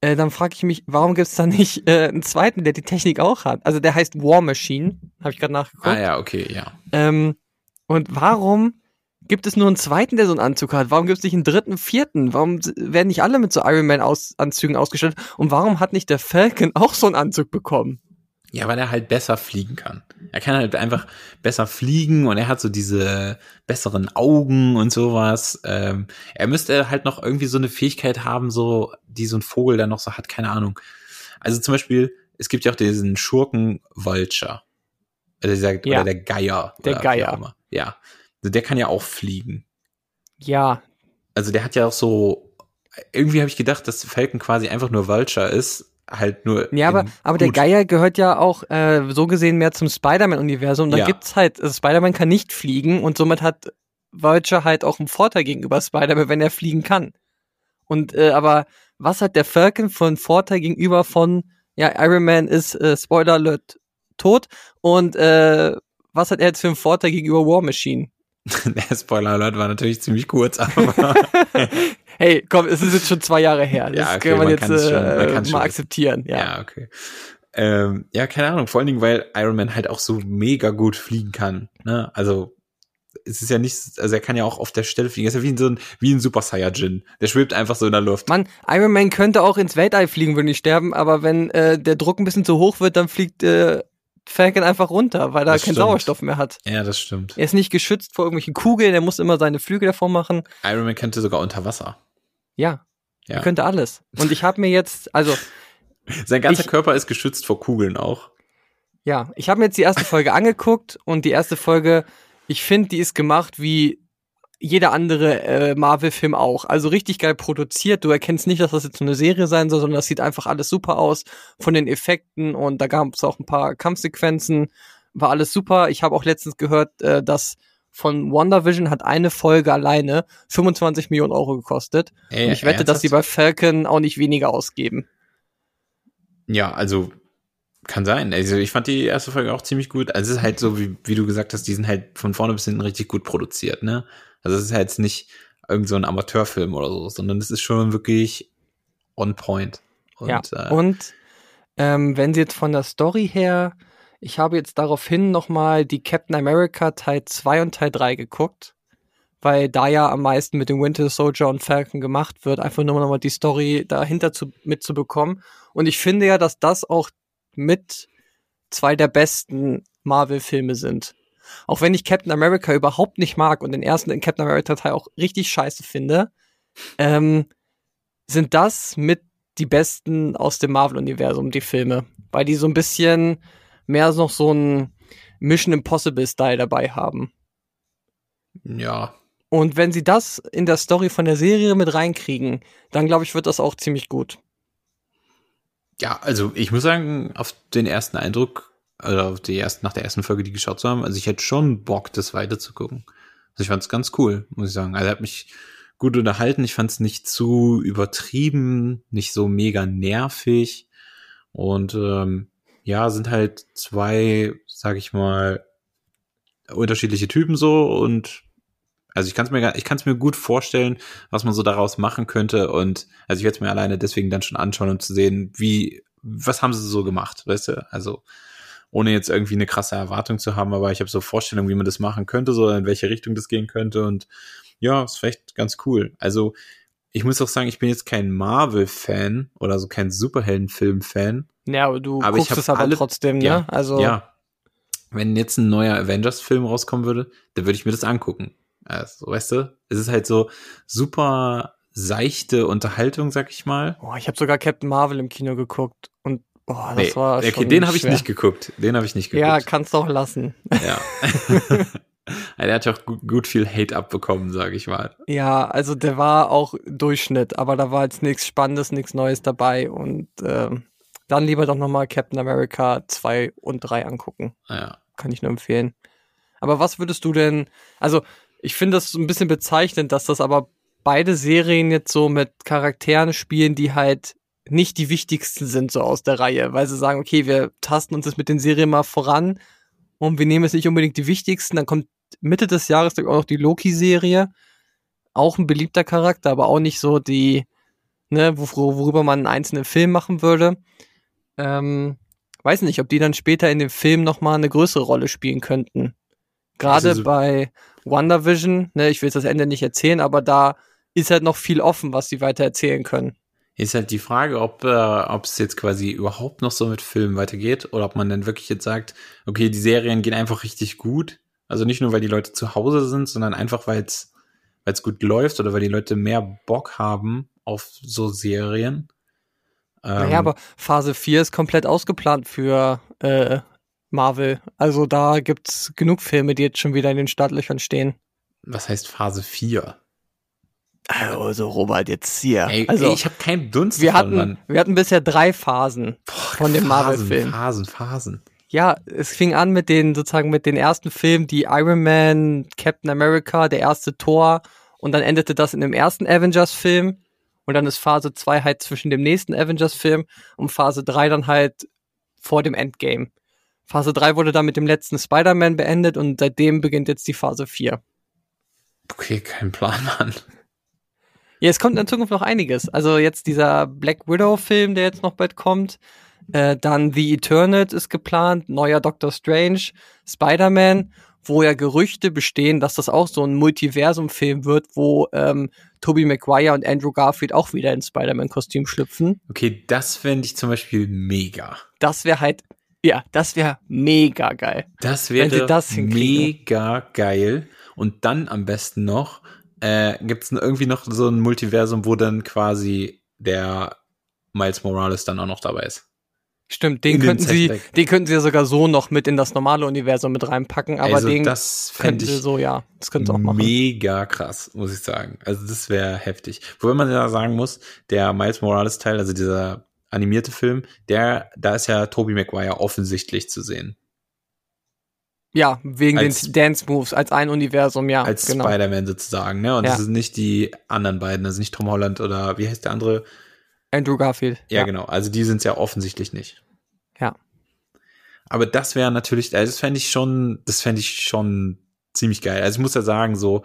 äh, dann frage ich mich, warum gibt's da nicht äh, einen zweiten, der die Technik auch hat? Also der heißt War Machine, habe ich gerade nachgeguckt. Ah ja, okay, ja. Ähm, und warum gibt es nur einen zweiten, der so einen Anzug hat? Warum gibt es nicht einen dritten, vierten? Warum werden nicht alle mit so Iron Man -Aus Anzügen ausgestattet? Und warum hat nicht der Falcon auch so einen Anzug bekommen? Ja, weil er halt besser fliegen kann. Er kann halt einfach besser fliegen und er hat so diese besseren Augen und sowas. Ähm, er müsste halt noch irgendwie so eine Fähigkeit haben, so, die so ein Vogel dann noch so hat, keine Ahnung. Also zum Beispiel, es gibt ja auch diesen Schurken Vulture. Also dieser, Ja. Oder der Geier. Der Geier. Ja. Also der kann ja auch fliegen. Ja, Also der hat ja auch so, irgendwie habe ich gedacht, dass Falcon quasi einfach nur Vulture ist, halt nur. ja, aber, aber der. Geier gehört ja auch äh, so gesehen mehr zum Spider-Man-Universum. Da Ja. gibt's halt, also Spider-Man kann nicht fliegen und somit hat Vulture halt auch einen Vorteil gegenüber Spider-Man, wenn er fliegen kann. Und äh, aber was hat der Falcon für einen Vorteil gegenüber von ja Iron Man ist äh, Spoiler Alert tot und äh, was hat er jetzt für einen Vorteil gegenüber War Machine? Der Spoiler Alert war natürlich ziemlich kurz, aber Hey, komm, es ist jetzt schon zwei Jahre her. Das Ja, okay, kann man, man jetzt kann's schon- man äh, schon mal wissen. akzeptieren. Ja. ja, okay. Ähm, ja, keine Ahnung, vor allen Dingen, weil Iron Man halt auch so mega gut fliegen kann. Ne? Also es ist ja nicht, also er kann ja auch auf der Stelle fliegen. Er ist ja wie so ein, wie ein Super Saiyajin. Der schwebt einfach so in der Luft. Mann, Iron Man könnte auch ins Weltall fliegen, würde nicht sterben, aber wenn äh, der Druck ein bisschen zu hoch wird, dann fliegt äh, Falcon einfach runter, weil er Das keinen stimmt. Sauerstoff mehr hat. Ja, das stimmt. Er ist nicht geschützt vor irgendwelchen Kugeln, er muss immer seine Flügel davor machen. Iron Man könnte sogar unter Wasser. Ja, Ja. er könnte alles. Und ich habe mir jetzt, also Sein ganzer Ich- Körper ist geschützt vor Kugeln auch. ja, ich habe mir jetzt die erste Folge angeguckt und die erste Folge, ich finde, die ist gemacht wie jeder andere äh, Marvel-Film auch. Also richtig geil produziert. Du erkennst nicht, dass das jetzt eine Serie sein soll, sondern das sieht einfach alles super aus von den Effekten und da gab es auch ein paar Kampfsequenzen. War alles super. Ich habe auch letztens gehört, äh, dass von WandaVision hat eine Folge alleine 25 Millionen Euro gekostet. Ey, und ich wette, dass die bei Falcon auch nicht weniger ausgeben. Ja, also kann sein. Also ich fand die erste Folge auch ziemlich gut. Also es ist halt so, wie, wie du gesagt hast, die sind halt von vorne bis hinten richtig gut produziert, ne? Also es ist halt nicht irgend so ein Amateurfilm oder so, sondern es ist schon wirklich on point. Und, ja. äh, Und ähm, wenn sie jetzt von der Story her, ich habe jetzt daraufhin nochmal die Captain America Teil 2 und Teil 3 geguckt, weil da ja am meisten mit dem Winter Soldier und Falcon gemacht wird, einfach nur nochmal die Story dahinter zu, mitzubekommen. Und ich finde ja, dass das auch mit zwei der besten Marvel-Filme sind. Auch wenn ich Captain America überhaupt nicht mag und den ersten Captain America Teil auch richtig scheiße finde, ähm, sind das mit die besten aus dem Marvel-Universum, die Filme. Weil die so ein bisschen mehr noch so ein Mission Impossible-Style dabei haben. ja, Und wenn sie das in der Story von der Serie mit reinkriegen, dann glaube ich, wird das auch ziemlich gut. Ja, also ich muss sagen, auf den ersten Eindruck, oder auf die ersten, nach der ersten Folge, die geschaut zu haben, also ich hätte schon Bock, das weiter zu gucken. Also ich fand es ganz cool, muss ich sagen. Also hat mich gut unterhalten. Ich fand es nicht zu übertrieben, nicht so mega nervig. Und ähm, ja, sind halt zwei, sag ich mal, unterschiedliche Typen so und also ich kann es mir ich kann es mir gut vorstellen, was man so daraus machen könnte und also ich werde es mir alleine deswegen dann schon anschauen, um zu sehen, wie was haben sie so gemacht, weißt du? Also ohne jetzt irgendwie eine krasse Erwartung zu haben, aber ich habe so Vorstellungen, wie man das machen könnte, so in welche Richtung das gehen könnte und ja, ist vielleicht ganz cool. Also ich muss auch sagen, ich bin jetzt kein Marvel-Fan oder so kein Superhelden-Film-Fan. Ja, aber du Aber ich guckst es aber alle- trotzdem, ne? Ja, also, Ja. Wenn jetzt ein neuer Avengers-Film rauskommen würde, dann würde ich mir das angucken. Also, weißt du, es ist halt so super seichte Unterhaltung, sag ich mal. Boah, ich habe sogar Captain Marvel im Kino geguckt und boah, das Nee, war okay, schon den habe ich nicht geguckt. Den habe ich nicht geguckt. Ja, kannst du auch lassen. ja. er hat ja auch gut, gut viel Hate abbekommen, sag ich mal. Ja, also der war auch Durchschnitt, aber da war jetzt nichts Spannendes, nichts Neues dabei und ähm, dann lieber doch nochmal Captain America 2 und 3 angucken. Ja. Kann ich nur empfehlen. Aber was würdest du denn, also ich finde das so ein bisschen bezeichnend, dass das aber beide Serien jetzt so mit Charakteren spielen, die halt nicht die wichtigsten sind so aus der Reihe, weil sie sagen, okay, wir tasten uns jetzt mit den Serien mal voran und wir nehmen jetzt nicht unbedingt die wichtigsten, dann kommt Mitte des Jahres auch noch die Loki-Serie, auch ein beliebter Charakter, aber auch nicht so die, ne, wor worüber man einen einzelnen Film machen würde. Ähm, weiß nicht, ob die dann später in dem Film nochmal eine größere Rolle spielen könnten. Gerade Also so- bei WandaVision, ne, ich will jetzt das Ende nicht erzählen, aber da ist halt noch viel offen, was sie weiter erzählen können. Ist halt die Frage, ob äh, ob es jetzt quasi überhaupt noch so mit Filmen weitergeht oder ob man dann wirklich jetzt sagt, okay, die Serien gehen einfach richtig gut. Also nicht nur, weil die Leute zu Hause sind, sondern einfach, weil es weil es gut läuft oder weil die Leute mehr Bock haben auf so Serien. Ähm, naja, aber Phase 4 ist komplett ausgeplant für äh, Marvel. Also da gibt's genug Filme, die jetzt schon wieder in den Startlöchern stehen. was heißt Phase 4? Also Robert, jetzt hier. Ey, also ey, ich habe keinen Dunst wir davon, hatten, Mann. wir hatten bisher drei Phasen von dem Phasen, Marvel-Film. Phasen, Phasen. Ja, es fing an mit den sozusagen mit den ersten Filmen, die Iron Man, Captain America, der erste Tor und dann endete das in dem ersten Avengers-Film und dann ist Phase 2 halt zwischen dem nächsten Avengers-Film und Phase 3 dann halt vor dem Endgame. Phase 3 wurde dann mit dem letzten Spider-Man beendet und seitdem beginnt jetzt die Phase 4. Okay, kein Plan, Mann. Ja, es kommt in Zukunft noch einiges. Also jetzt dieser Black Widow-Film, der jetzt noch bald kommt. Äh, dann The Eternate ist geplant, neuer Doctor Strange, Spider-Man, wo ja Gerüchte bestehen, dass das auch so ein Multiversum-Film wird, wo ähm, Tobey Maguire und Andrew Garfield auch wieder in Spider-Man-Kostüm schlüpfen. Okay, das fände ich zum Beispiel mega. Das wäre halt, ja, das wäre mega geil. Das wäre das mega geil. Und dann am besten noch, äh, gibt es irgendwie noch so ein Multiversum, wo dann quasi der Miles Morales dann auch noch dabei ist. Stimmt, den den könnten sie, den könnten sie ja sogar so noch mit in das normale Universum mit reinpacken, aber also den das sie ich so, ja, das könnten sie auch machen. mega krass, muss ich sagen. Also das wäre heftig. Wobei man ja sagen muss, der Miles Morales Teil, also dieser animierte Film, der, da ist ja Tobey Maguire offensichtlich zu sehen. Ja, wegen Als- den Dance Moves als ein Universum, ja, als genau. Spider-Man sozusagen, ne? Und Ja. das sind nicht die anderen beiden, das ist nicht Tom Holland oder wie heißt der andere? Andrew Garfield. Ja, genau. Also die sind es ja offensichtlich nicht. Ja. Aber das wäre natürlich, also das fände ich schon, das fände ich schon ziemlich geil. Also ich muss ja sagen, so,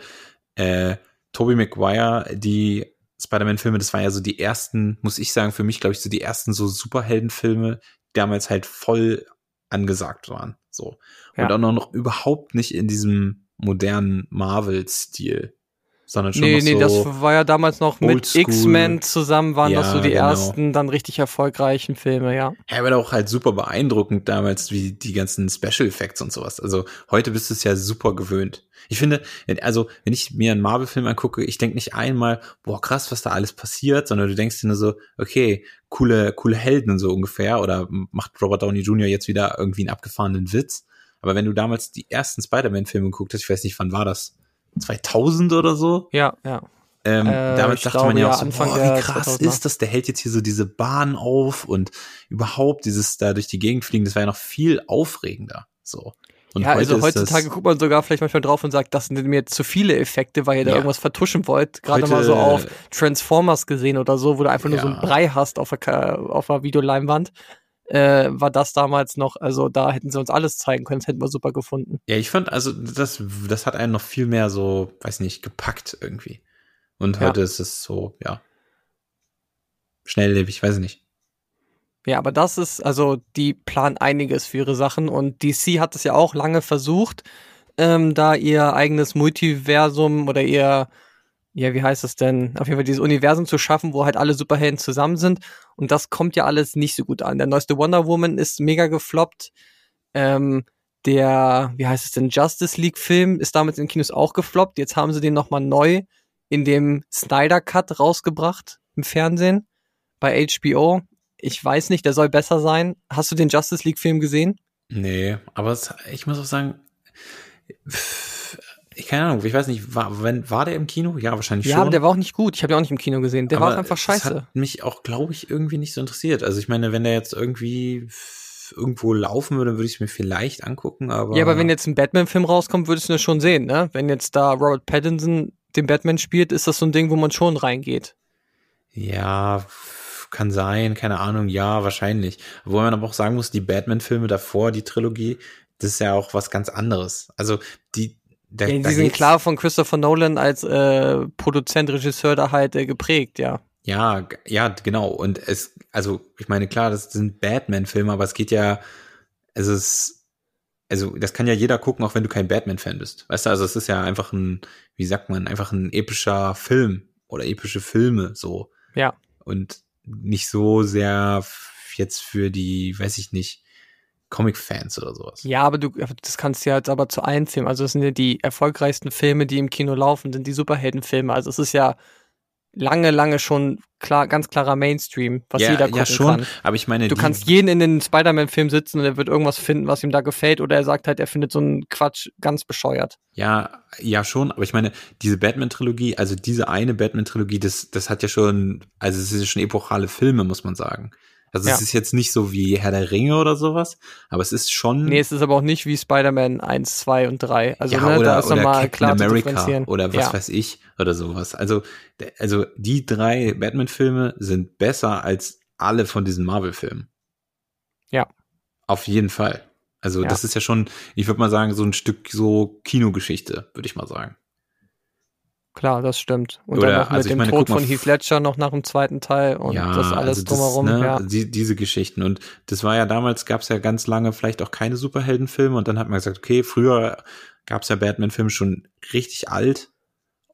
äh, Tobey Maguire, die Spider-Man-Filme, das waren ja so die ersten, muss ich sagen, für mich, glaube ich, so die ersten so Superheldenfilme, die damals halt voll angesagt waren. So. Und Ja. auch noch, noch überhaupt nicht in diesem modernen Marvel-Stil. Sondern schon Nee, nee, so. das war ja damals noch mit. X-Men zusammen, waren das Ja, so die genau. ersten dann richtig erfolgreichen Filme, ja. Ja, aber auch halt super beeindruckend damals, wie die ganzen Special Effects und sowas. Also heute bist du es ja super gewöhnt. Ich finde, also wenn ich mir einen Marvel-Film angucke, ich denke nicht einmal, boah, krass, was da alles passiert, sondern du denkst dir nur so, okay, coole, coole Helden und so ungefähr. Oder macht Robert Downey Jr. jetzt wieder irgendwie einen abgefahrenen Witz. Aber wenn du damals die ersten Spider-Man-Filme geguckt hast, ich weiß nicht, wann war das? 2000 oder so? Ja, ja. Ähm, Äh, damals dachte glaube, man ja auch ja, so, Anfang boah, wie krass 2000er. ist das? Der hält jetzt hier so diese Bahn auf und überhaupt dieses da durch die Gegend fliegen, das war ja noch viel aufregender. So. Und ja, also ist heutzutage das, guckt man sogar vielleicht manchmal drauf und sagt, das sind mir zu viele Effekte, weil ihr da Ja. irgendwas vertuschen wollt. Gerade Heute- mal so auf Transformers gesehen oder so, wo du einfach nur so Ja. einen Brei hast auf der, auf der Videoleinwand. Äh, war das damals noch, also da hätten sie uns alles zeigen können, das hätten wir super gefunden. ja, ich fand, also das, das hat einen noch viel mehr so, weiß nicht, gepackt irgendwie. Und Ja. heute ist es so, ja, schnelllebig, weiß ich nicht. Ja, aber das ist, also die planen einiges für ihre Sachen und DC hat es ja auch lange versucht, ähm, da ihr eigenes Multiversum oder ihr, ja, wie heißt es denn, auf jeden Fall dieses Universum zu schaffen, wo halt alle Superhelden zusammen sind und das kommt ja alles nicht so gut an. Der neueste Wonder Woman ist mega gefloppt. Ähm, der, wie heißt es denn, Justice League Film ist damals in Kinos auch gefloppt. Jetzt haben sie den nochmal neu in dem Snyder Cut rausgebracht im Fernsehen bei HBO. Ich weiß nicht, der soll besser sein. Hast du den Justice League Film gesehen? Nee, aber es, ich muss auch sagen, pff, ich keine Ahnung, ich weiß nicht, war, wenn, war der im Kino? Ja, wahrscheinlich Ja, schon. aber der war auch nicht gut. Ich habe den auch nicht im Kino gesehen. Der war Aber auch einfach Das scheiße. hat mich auch, glaube ich, irgendwie nicht so interessiert. Also ich meine, wenn der jetzt irgendwie irgendwo laufen würde, würde ich es mir vielleicht angucken, aber. Ja, aber wenn jetzt ein Batman-Film rauskommt, würdest du das schon sehen, ne? Wenn jetzt da Robert Pattinson den Batman spielt, ist das so ein Ding, wo man schon reingeht. Ja, kann sein, keine Ahnung, ja, wahrscheinlich. Wo man aber auch sagen muss, die Batman-Filme davor, die Trilogie, das ist ja auch was ganz anderes. Also die, da, Ja, die sind klar von Christopher Nolan als äh, Produzent, Regisseur da halt äh, geprägt, ja. Ja, ja, genau. Und es, also ich meine, klar, das sind Batman-Filme, aber es geht ja, es ist, also das kann ja jeder gucken, auch wenn du kein Batman-Fan bist. Weißt du, also es ist ja einfach ein, wie sagt man, einfach ein epischer Film oder epische Filme so. Ja. Und nicht so sehr jetzt für die, weiß ich nicht, Comic-Fans oder sowas. Ja, aber du, das kannst du ja jetzt aber zu einzählen. Also es sind ja die erfolgreichsten Filme, die im Kino laufen, sind die Superheldenfilme. Also es ist ja lange, lange schon klar, ganz klarer Mainstream, was ja, jeder gucken ja, schon, kann. aber ich meine, Du kannst jeden in den Spider-Man-Film sitzen und er wird irgendwas finden, was ihm da gefällt, oder er sagt halt, er findet so einen Quatsch ganz bescheuert. Ja, ja schon, aber ich meine, diese Batman-Trilogie, also diese eine Batman-Trilogie, das, das hat ja schon, also es sind ja schon epochale Filme, muss man sagen. Also Ja. es ist jetzt nicht so wie Herr der Ringe oder sowas, aber es ist schon. Nee, es ist aber auch nicht wie Spider-Man 1, 2 und 3. Also ja, ne, oder, da ist oder nochmal Captain klar America oder was ja. weiß ich oder sowas. Also, also die drei Batman-Filme sind besser als alle von diesen Marvel-Filmen. Ja. Auf jeden Fall. Also das ist ja schon, ich würde mal sagen, so ein Stück so Kinogeschichte, würde ich mal sagen. Klar, das stimmt. Und Oder, dann noch mit also dem meine, Tod mal, von Heath Ledger noch nach dem zweiten Teil und das alles drumherum. ne, ja. die, diese Geschichten. Und das war ja damals, gab es ja ganz lange vielleicht auch keine Superheldenfilme und dann hat man gesagt, okay, früher gab es ja Batman-Filme schon richtig alt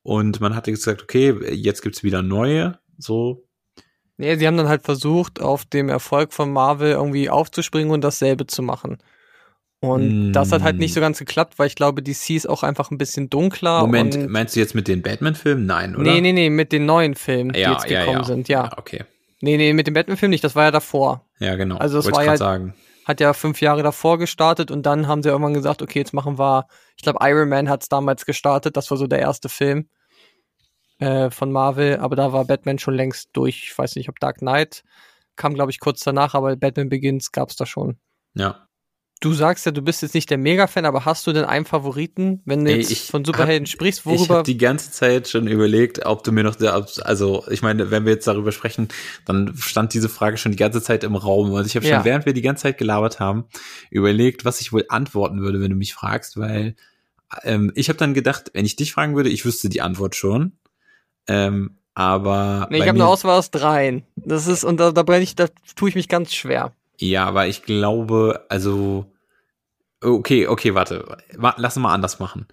und man hatte gesagt, okay, jetzt gibt's wieder neue, so. Nee, sie haben dann halt versucht, auf dem Erfolg von Marvel irgendwie aufzuspringen und dasselbe zu machen. Und Mm. das hat halt nicht so ganz geklappt, weil ich glaube, DC ist auch einfach ein bisschen dunkler. Moment, meinst du jetzt mit den Batman-Filmen? Nein, oder? Nee, nee, nee, mit den neuen Filmen, die ja, jetzt ja, gekommen ja. sind, ja. Okay. Nee, nee, mit dem Batman-Film nicht, das war ja davor. Ja, genau. Also es Wollte war ja- sagen. Hat ja fünf Jahre davor gestartet und dann haben sie irgendwann gesagt, okay, jetzt machen wir, ich glaube, Iron Man hat's damals gestartet, das war so der erste Film äh, von Marvel, aber da war Batman schon längst durch. Ich weiß nicht, ob Dark Knight kam, glaube ich, kurz danach, aber Batman Begins gab's da schon. Ja. Du sagst ja, du bist jetzt nicht der Mega-Fan, aber hast du denn einen Favoriten, wenn du Ey, jetzt ich von Superhelden hab- sprichst? Ich Worüber? habe die ganze Zeit schon überlegt, ob du mir noch, also ich meine, wenn wir jetzt darüber sprechen, dann stand diese Frage schon die ganze Zeit im Raum. Und ich habe schon, Ja. während wir die ganze Zeit gelabert haben, überlegt, was ich wohl antworten würde, wenn du mich fragst, weil ähm, ich habe dann gedacht, wenn ich dich fragen würde, ich wüsste die Antwort schon. Ähm, aber nee, ich habe eine Auswahl aus dreien. Das ist, und da, da brenne ich, da tue ich mich ganz schwer. Ja, aber ich glaube, also okay, okay, warte, Wa- lass mal anders machen.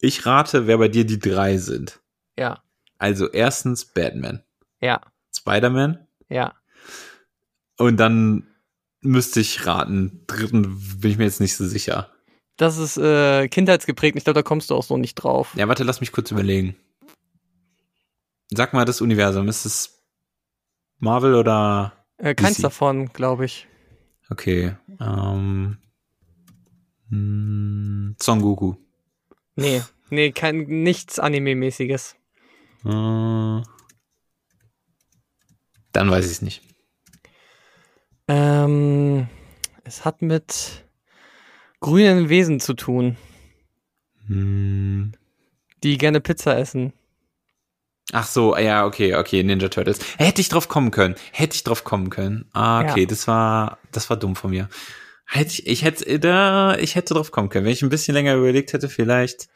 Ich rate, wer bei dir die drei sind. Ja, Also erstens Batman, ja, Spider-Man ja. und dann müsste ich raten. Dritten bin ich mir jetzt nicht so sicher. Das ist äh, kindheitsgeprägt. Ich glaube, da kommst du auch so nicht drauf. Ja, warte, lass mich kurz überlegen. Sag mal das Universum, ist es Marvel oder Äh, keins DC. davon, glaube ich. Okay? Ähm, hm, Son Goku. Nee, nee, kein nichts Anime-mäßiges. Äh, dann weiß ich es nicht. Ähm, es hat mit grünen Wesen zu tun, Hm. die gerne Pizza essen. Ach so, ja, okay, okay, Ninja Turtles. Hätte ich drauf kommen können. Hätte ich drauf kommen können. Ah, okay, Ja. das war, das war dumm von mir. Hätte ich, ich hätte, da, ich hätte drauf kommen können. Wenn ich ein bisschen länger überlegt hätte, vielleicht.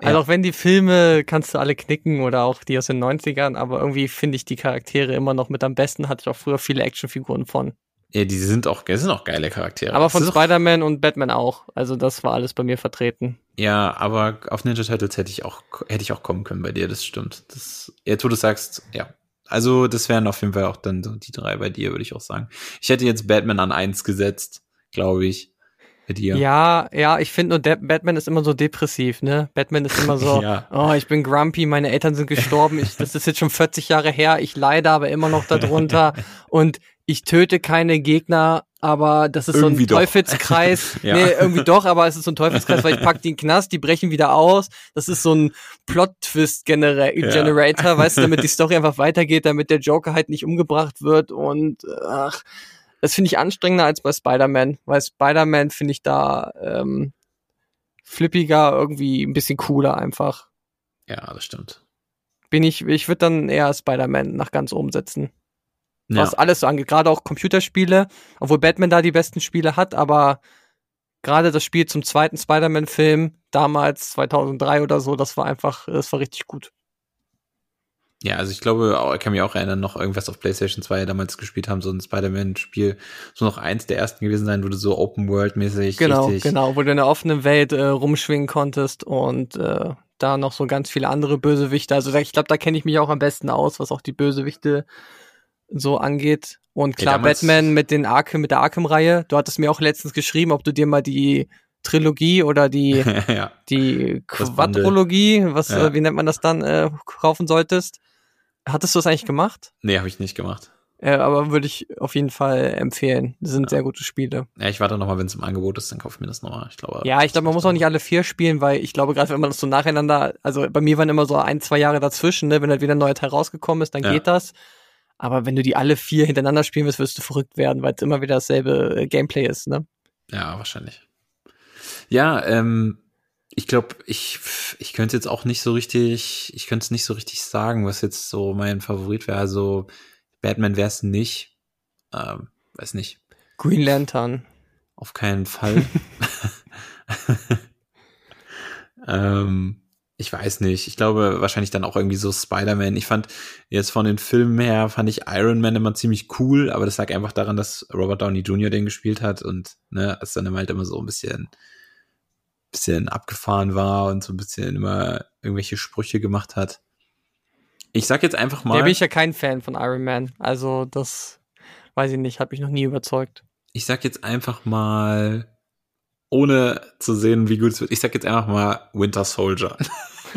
Also Ja. auch wenn die Filme kannst du alle knicken oder auch die aus den 90ern, aber irgendwie finde ich die Charaktere immer noch mit am besten. Hatte ich auch früher viele Actionfiguren von. Ja, die sind auch, das sind auch geile Charaktere. Aber von Spider-Man und Batman auch. Also das war alles bei mir vertreten. Ja, aber auf Ninja Turtles hätte ich auch, hätte ich auch kommen können bei dir, das stimmt. Das, jetzt wo du sagst, ja. Also, das wären auf jeden Fall auch dann so die drei bei dir, würde ich auch sagen. Ich hätte jetzt Batman an eins gesetzt, glaube ich. Bei dir. Ja, ja, ich finde nur, der Batman ist immer so depressiv, ne? Batman ist immer so, Ja. oh, ich bin grumpy, meine Eltern sind gestorben, ich, das ist jetzt schon 40 Jahre her, ich leide aber immer noch darunter und ich töte keine Gegner, aber das ist Irgendwie so ein Teufelskreis. Ja. Nee, irgendwie doch, aber es ist so ein Teufelskreis, weil ich pack die in den Knast, die brechen wieder aus. Das ist so ein Plot-Twist-Generator, weißt du, damit die Story einfach weitergeht, damit der Joker halt nicht umgebracht wird und ach, das finde ich anstrengender als bei Spider-Man, weil Spider-Man finde ich da ähm, flippiger, irgendwie ein bisschen cooler einfach. Ja, das stimmt. Bin ich, ich würde dann eher Spider-Man nach ganz oben setzen. Ja. Was alles so angeht, gerade auch Computerspiele, obwohl Batman da die besten Spiele hat, aber gerade das Spiel zum zweiten Spider-Man-Film, damals 2003 oder so, das war einfach, das war richtig gut. Ja, also ich glaube, ich kann mich auch erinnern, noch irgendwas auf PlayStation 2 damals gespielt haben, so ein Spider-Man-Spiel, so noch eins der ersten gewesen sein, wo du so Open-World-mäßig Genau, richtig. genau, wo du in der offenen Welt äh, rumschwingen konntest und äh, da noch so ganz viele andere Bösewichte. Also ich glaube, da kenne ich mich auch am besten aus, was auch die Bösewichte so angeht. Und Ja, klar, damals- Batman mit den Arkham, mit der Arkham-Reihe. Du hattest mir auch letztens geschrieben, ob du dir mal die Trilogie oder die ja. die. Quadrologie, was Ja. wie nennt man das dann, äh, kaufen solltest. Hattest du das eigentlich gemacht? Nee, habe ich nicht gemacht. Äh, aber würde ich auf jeden Fall empfehlen. Das sind sehr gute Spiele. Ja, ich warte noch mal, wenn es im Angebot ist, dann kauf ich mir das nochmal. Ich glaube. Ja, ich glaube, man muss auch nicht alle vier spielen, weil ich glaube, gerade wenn man das so nacheinander, also bei mir waren immer so ein, zwei Jahre dazwischen, ne, wenn halt wieder ein neuer Teil rausgekommen ist, dann Ja. geht das. Aber wenn du die alle vier hintereinander spielen wirst, wirst du verrückt werden, weil es immer wieder dasselbe äh, Gameplay ist, ne? Ja, wahrscheinlich. Ja, ähm, ich glaube, ich, ich könnte jetzt auch nicht so richtig, ich könnte es nicht so richtig sagen, was jetzt so mein Favorit wäre. Also Batman wäre es nicht. Ähm, weiß nicht. Green Lantern. Auf keinen Fall. ähm, ich weiß nicht. Ich glaube wahrscheinlich dann auch irgendwie so Spider-Man. Ich fand jetzt von den Filmen her, fand ich Iron Man immer ziemlich cool, aber das lag einfach daran, dass Robert Downey Jr. den gespielt hat und ne, es dann halt immer so ein bisschen, bisschen abgefahren war und so ein bisschen immer irgendwelche Sprüche gemacht hat. Ich sag jetzt einfach mal. Da bin ich ja kein Fan von Iron Man. Also das weiß ich nicht, hat mich noch nie überzeugt. Ich sag jetzt einfach mal, ohne zu sehen, wie gut es wird, ich sag jetzt einfach mal Winter Soldier.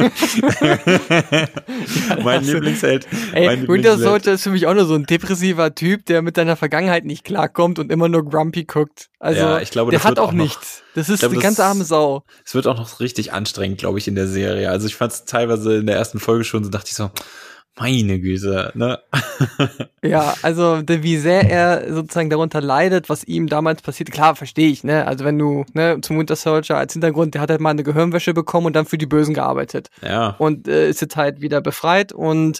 mein Lieblingsheld. Ey, mein Winter. Soldier ist für mich auch nur so ein depressiver Typ, der mit seiner Vergangenheit nicht klarkommt und immer nur grumpy guckt. Also, Ja, ich glaube, der hat auch auch nichts. Das ist glaube, die das- ganz arme Sau. Es wird auch noch richtig anstrengend, glaube ich, in der Serie. Also ich fand es teilweise in der ersten Folge schon so, dachte ich so, meine Güte, ne? Ja, also wie sehr er sozusagen darunter leidet, was ihm damals passiert, klar, verstehe ich, ne? Also wenn du, ne, zum Winter Soldier als Hintergrund, der hat halt mal eine Gehirnwäsche bekommen und dann für die Bösen gearbeitet. Ja, Und äh, ist jetzt halt wieder befreit und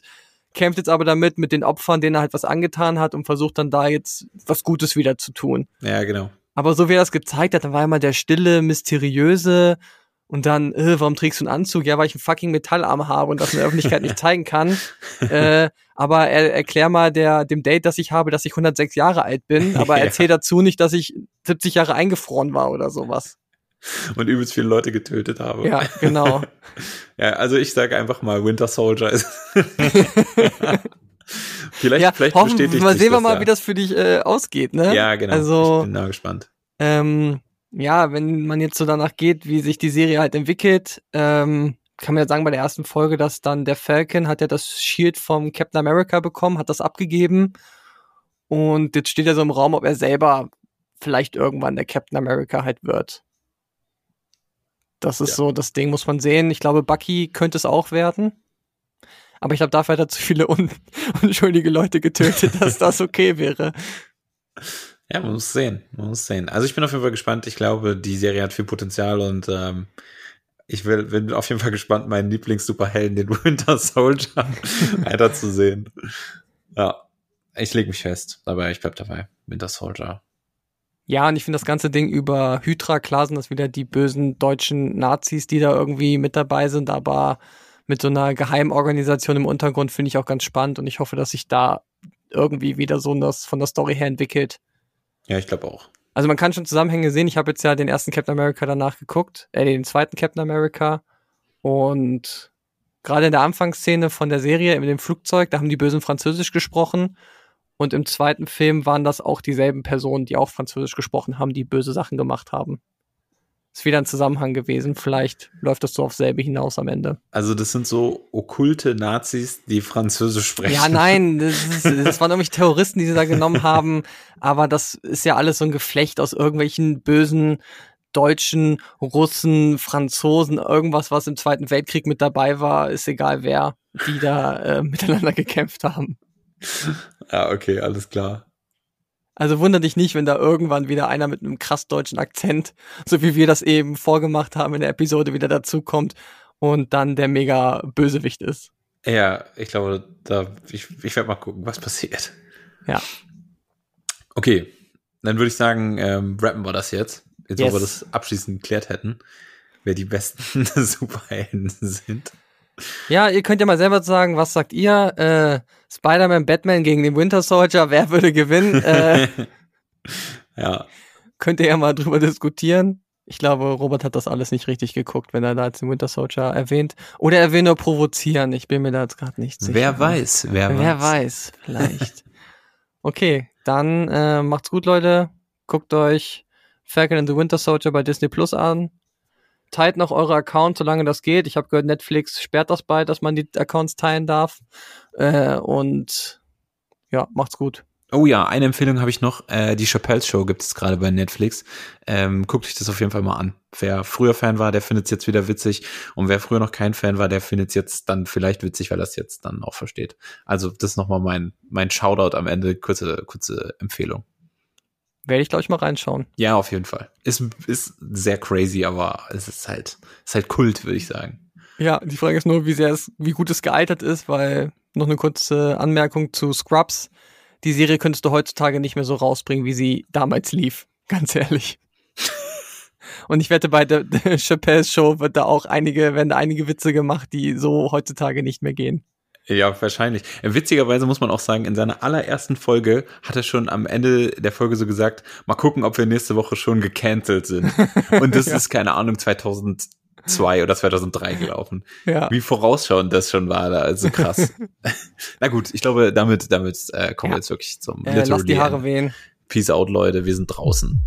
kämpft jetzt aber damit mit den Opfern, denen er halt was angetan hat und versucht dann da jetzt was Gutes wieder zu tun. ja, genau. Aber so wie er das gezeigt hat, dann war er immer der stille, mysteriöse und dann, äh, warum trägst du einen Anzug? Ja, weil ich einen fucking Metallarm habe und das in der Öffentlichkeit nicht zeigen kann. Äh, aber er, erklär mal der, dem Date, das ich habe, dass ich 106 Jahre alt bin, aber Ja. erzähl dazu nicht, dass ich 70 Jahre eingefroren war oder sowas. Und übelst viele Leute getötet habe. Ja, genau. Ja, also ich sage einfach mal, Winter Soldier ist. vielleicht, ja, vielleicht hoffen, bestätigt mal sehen wir mal, ja. wie das für dich äh, ausgeht, ne? Ja, genau. Also, ich bin da gespannt. Ähm, ja, wenn man jetzt so danach geht, wie sich die Serie halt entwickelt, ähm, kann man ja sagen bei der ersten Folge, dass dann der Falcon hat ja das Shield vom Captain America bekommen, hat das abgegeben und jetzt steht er so im Raum, ob er selber vielleicht irgendwann der Captain America halt wird. Das ist Ja. so das Ding, muss man sehen. Ich glaube, Bucky könnte es auch werden. Aber ich glaube, dafür hat er zu viele un unschuldige Leute getötet, dass das okay wäre. Ja, man muss sehen. Man muss sehen. Also ich bin auf jeden Fall gespannt. Ich glaube, die Serie hat viel Potenzial und ähm, ich will, bin auf jeden Fall gespannt, meinen Lieblings-Superhelden, den Winter Soldier, weiterzusehen. Ja, ich lege mich fest. Aber ich bleib dabei. Winter Soldier. Ja, und ich finde das ganze Ding über Hydra, klar sind das wieder die bösen deutschen Nazis, die da irgendwie mit dabei sind, aber mit so einer Geheimorganisation im Untergrund finde ich auch ganz spannend und ich hoffe, dass sich da irgendwie wieder so das von der Story her entwickelt. Ja, ich glaube auch. Also man kann schon Zusammenhänge sehen. Ich habe jetzt ja den ersten Captain America danach geguckt, äh, den zweiten Captain America und gerade in der Anfangsszene von der Serie mit dem Flugzeug, da haben die Bösen Französisch gesprochen und im zweiten Film waren das auch dieselben Personen, die auch Französisch gesprochen haben, die böse Sachen gemacht haben. Ist wieder ein Zusammenhang gewesen. Vielleicht läuft das so auf selbe hinaus am Ende. Also das sind so okkulte Nazis, die Französisch sprechen. Ja, nein, das, ist, das waren irgendwelche Terroristen, die sie da genommen haben. Aber das ist ja alles so ein Geflecht aus irgendwelchen bösen Deutschen, Russen, Franzosen, irgendwas, was im Zweiten Weltkrieg mit dabei war, ist egal wer, die da äh, miteinander gekämpft haben. Ja, okay, alles klar. Also wunder dich nicht, wenn da irgendwann wieder einer mit einem krass deutschen Akzent, so wie wir das eben vorgemacht haben in der Episode, wieder dazukommt und dann der mega Bösewicht ist. Ja, ich glaube, da ich, ich werde mal gucken, was passiert. Ja. Okay, dann würde ich sagen, ähm, rappen wir das jetzt. Jetzt, Yes. wo wir das abschließend geklärt hätten, wer die besten Superhelden sind. Ja, ihr könnt ja mal selber sagen, was sagt ihr? Äh, Spider-Man, Batman gegen den Winter Soldier, wer würde gewinnen? Äh, Ja, könnt ihr ja mal drüber diskutieren. Ich glaube, Robert hat das alles nicht richtig geguckt, wenn er da jetzt den Winter Soldier erwähnt. Oder er will nur provozieren. Ich bin mir da jetzt gerade nicht sicher. wer weiß, wer, Wer weiß. weiß, vielleicht. okay, dann äh, macht's gut, Leute. Guckt euch Falcon and the Winter Soldier bei Disney Plus an. Teilt noch eure Accounts, solange das geht. Ich habe gehört, Netflix sperrt das bald, dass man die Accounts teilen darf. Äh, und ja, macht's gut. Oh ja, eine Empfehlung habe ich noch. Äh, die Chappelle Show gibt es gerade bei Netflix. Ähm, guckt euch das auf jeden Fall mal an. Wer früher Fan war, der findet es jetzt wieder witzig. Und wer früher noch kein Fan war, der findet es jetzt dann vielleicht witzig, weil er es jetzt dann auch versteht. Also das ist nochmal mein, mein Shoutout am Ende. Kurze, kurze Empfehlung. Werde ich, glaube ich, mal reinschauen. Ja, auf jeden Fall. Ist, ist sehr crazy, aber es ist halt, ist halt Kult, würde ich sagen. Ja, die Frage ist nur, wie sehr es, wie gut es gealtert ist, weil noch eine kurze Anmerkung zu Scrubs die Serie könntest du heutzutage nicht mehr so rausbringen, wie sie damals lief. Ganz ehrlich. Und ich wette, bei der, der Chappelle Show wird da auch einige, werden da einige Witze gemacht, die so heutzutage nicht mehr gehen. Ja, wahrscheinlich. Witzigerweise muss man auch sagen, in seiner allerersten Folge hat er schon am Ende der Folge so gesagt, mal gucken, ob wir nächste Woche schon gecancelt sind. Und das ja. ist, keine Ahnung, 2000 2002 oder 2003 gelaufen. Ja. Wie vorausschauend das schon war da, also krass. Na gut, ich glaube, damit, damit äh, kommen ja. wir jetzt wirklich zum äh, Lass die Haare wehen. Peace out, Leute, wir sind draußen.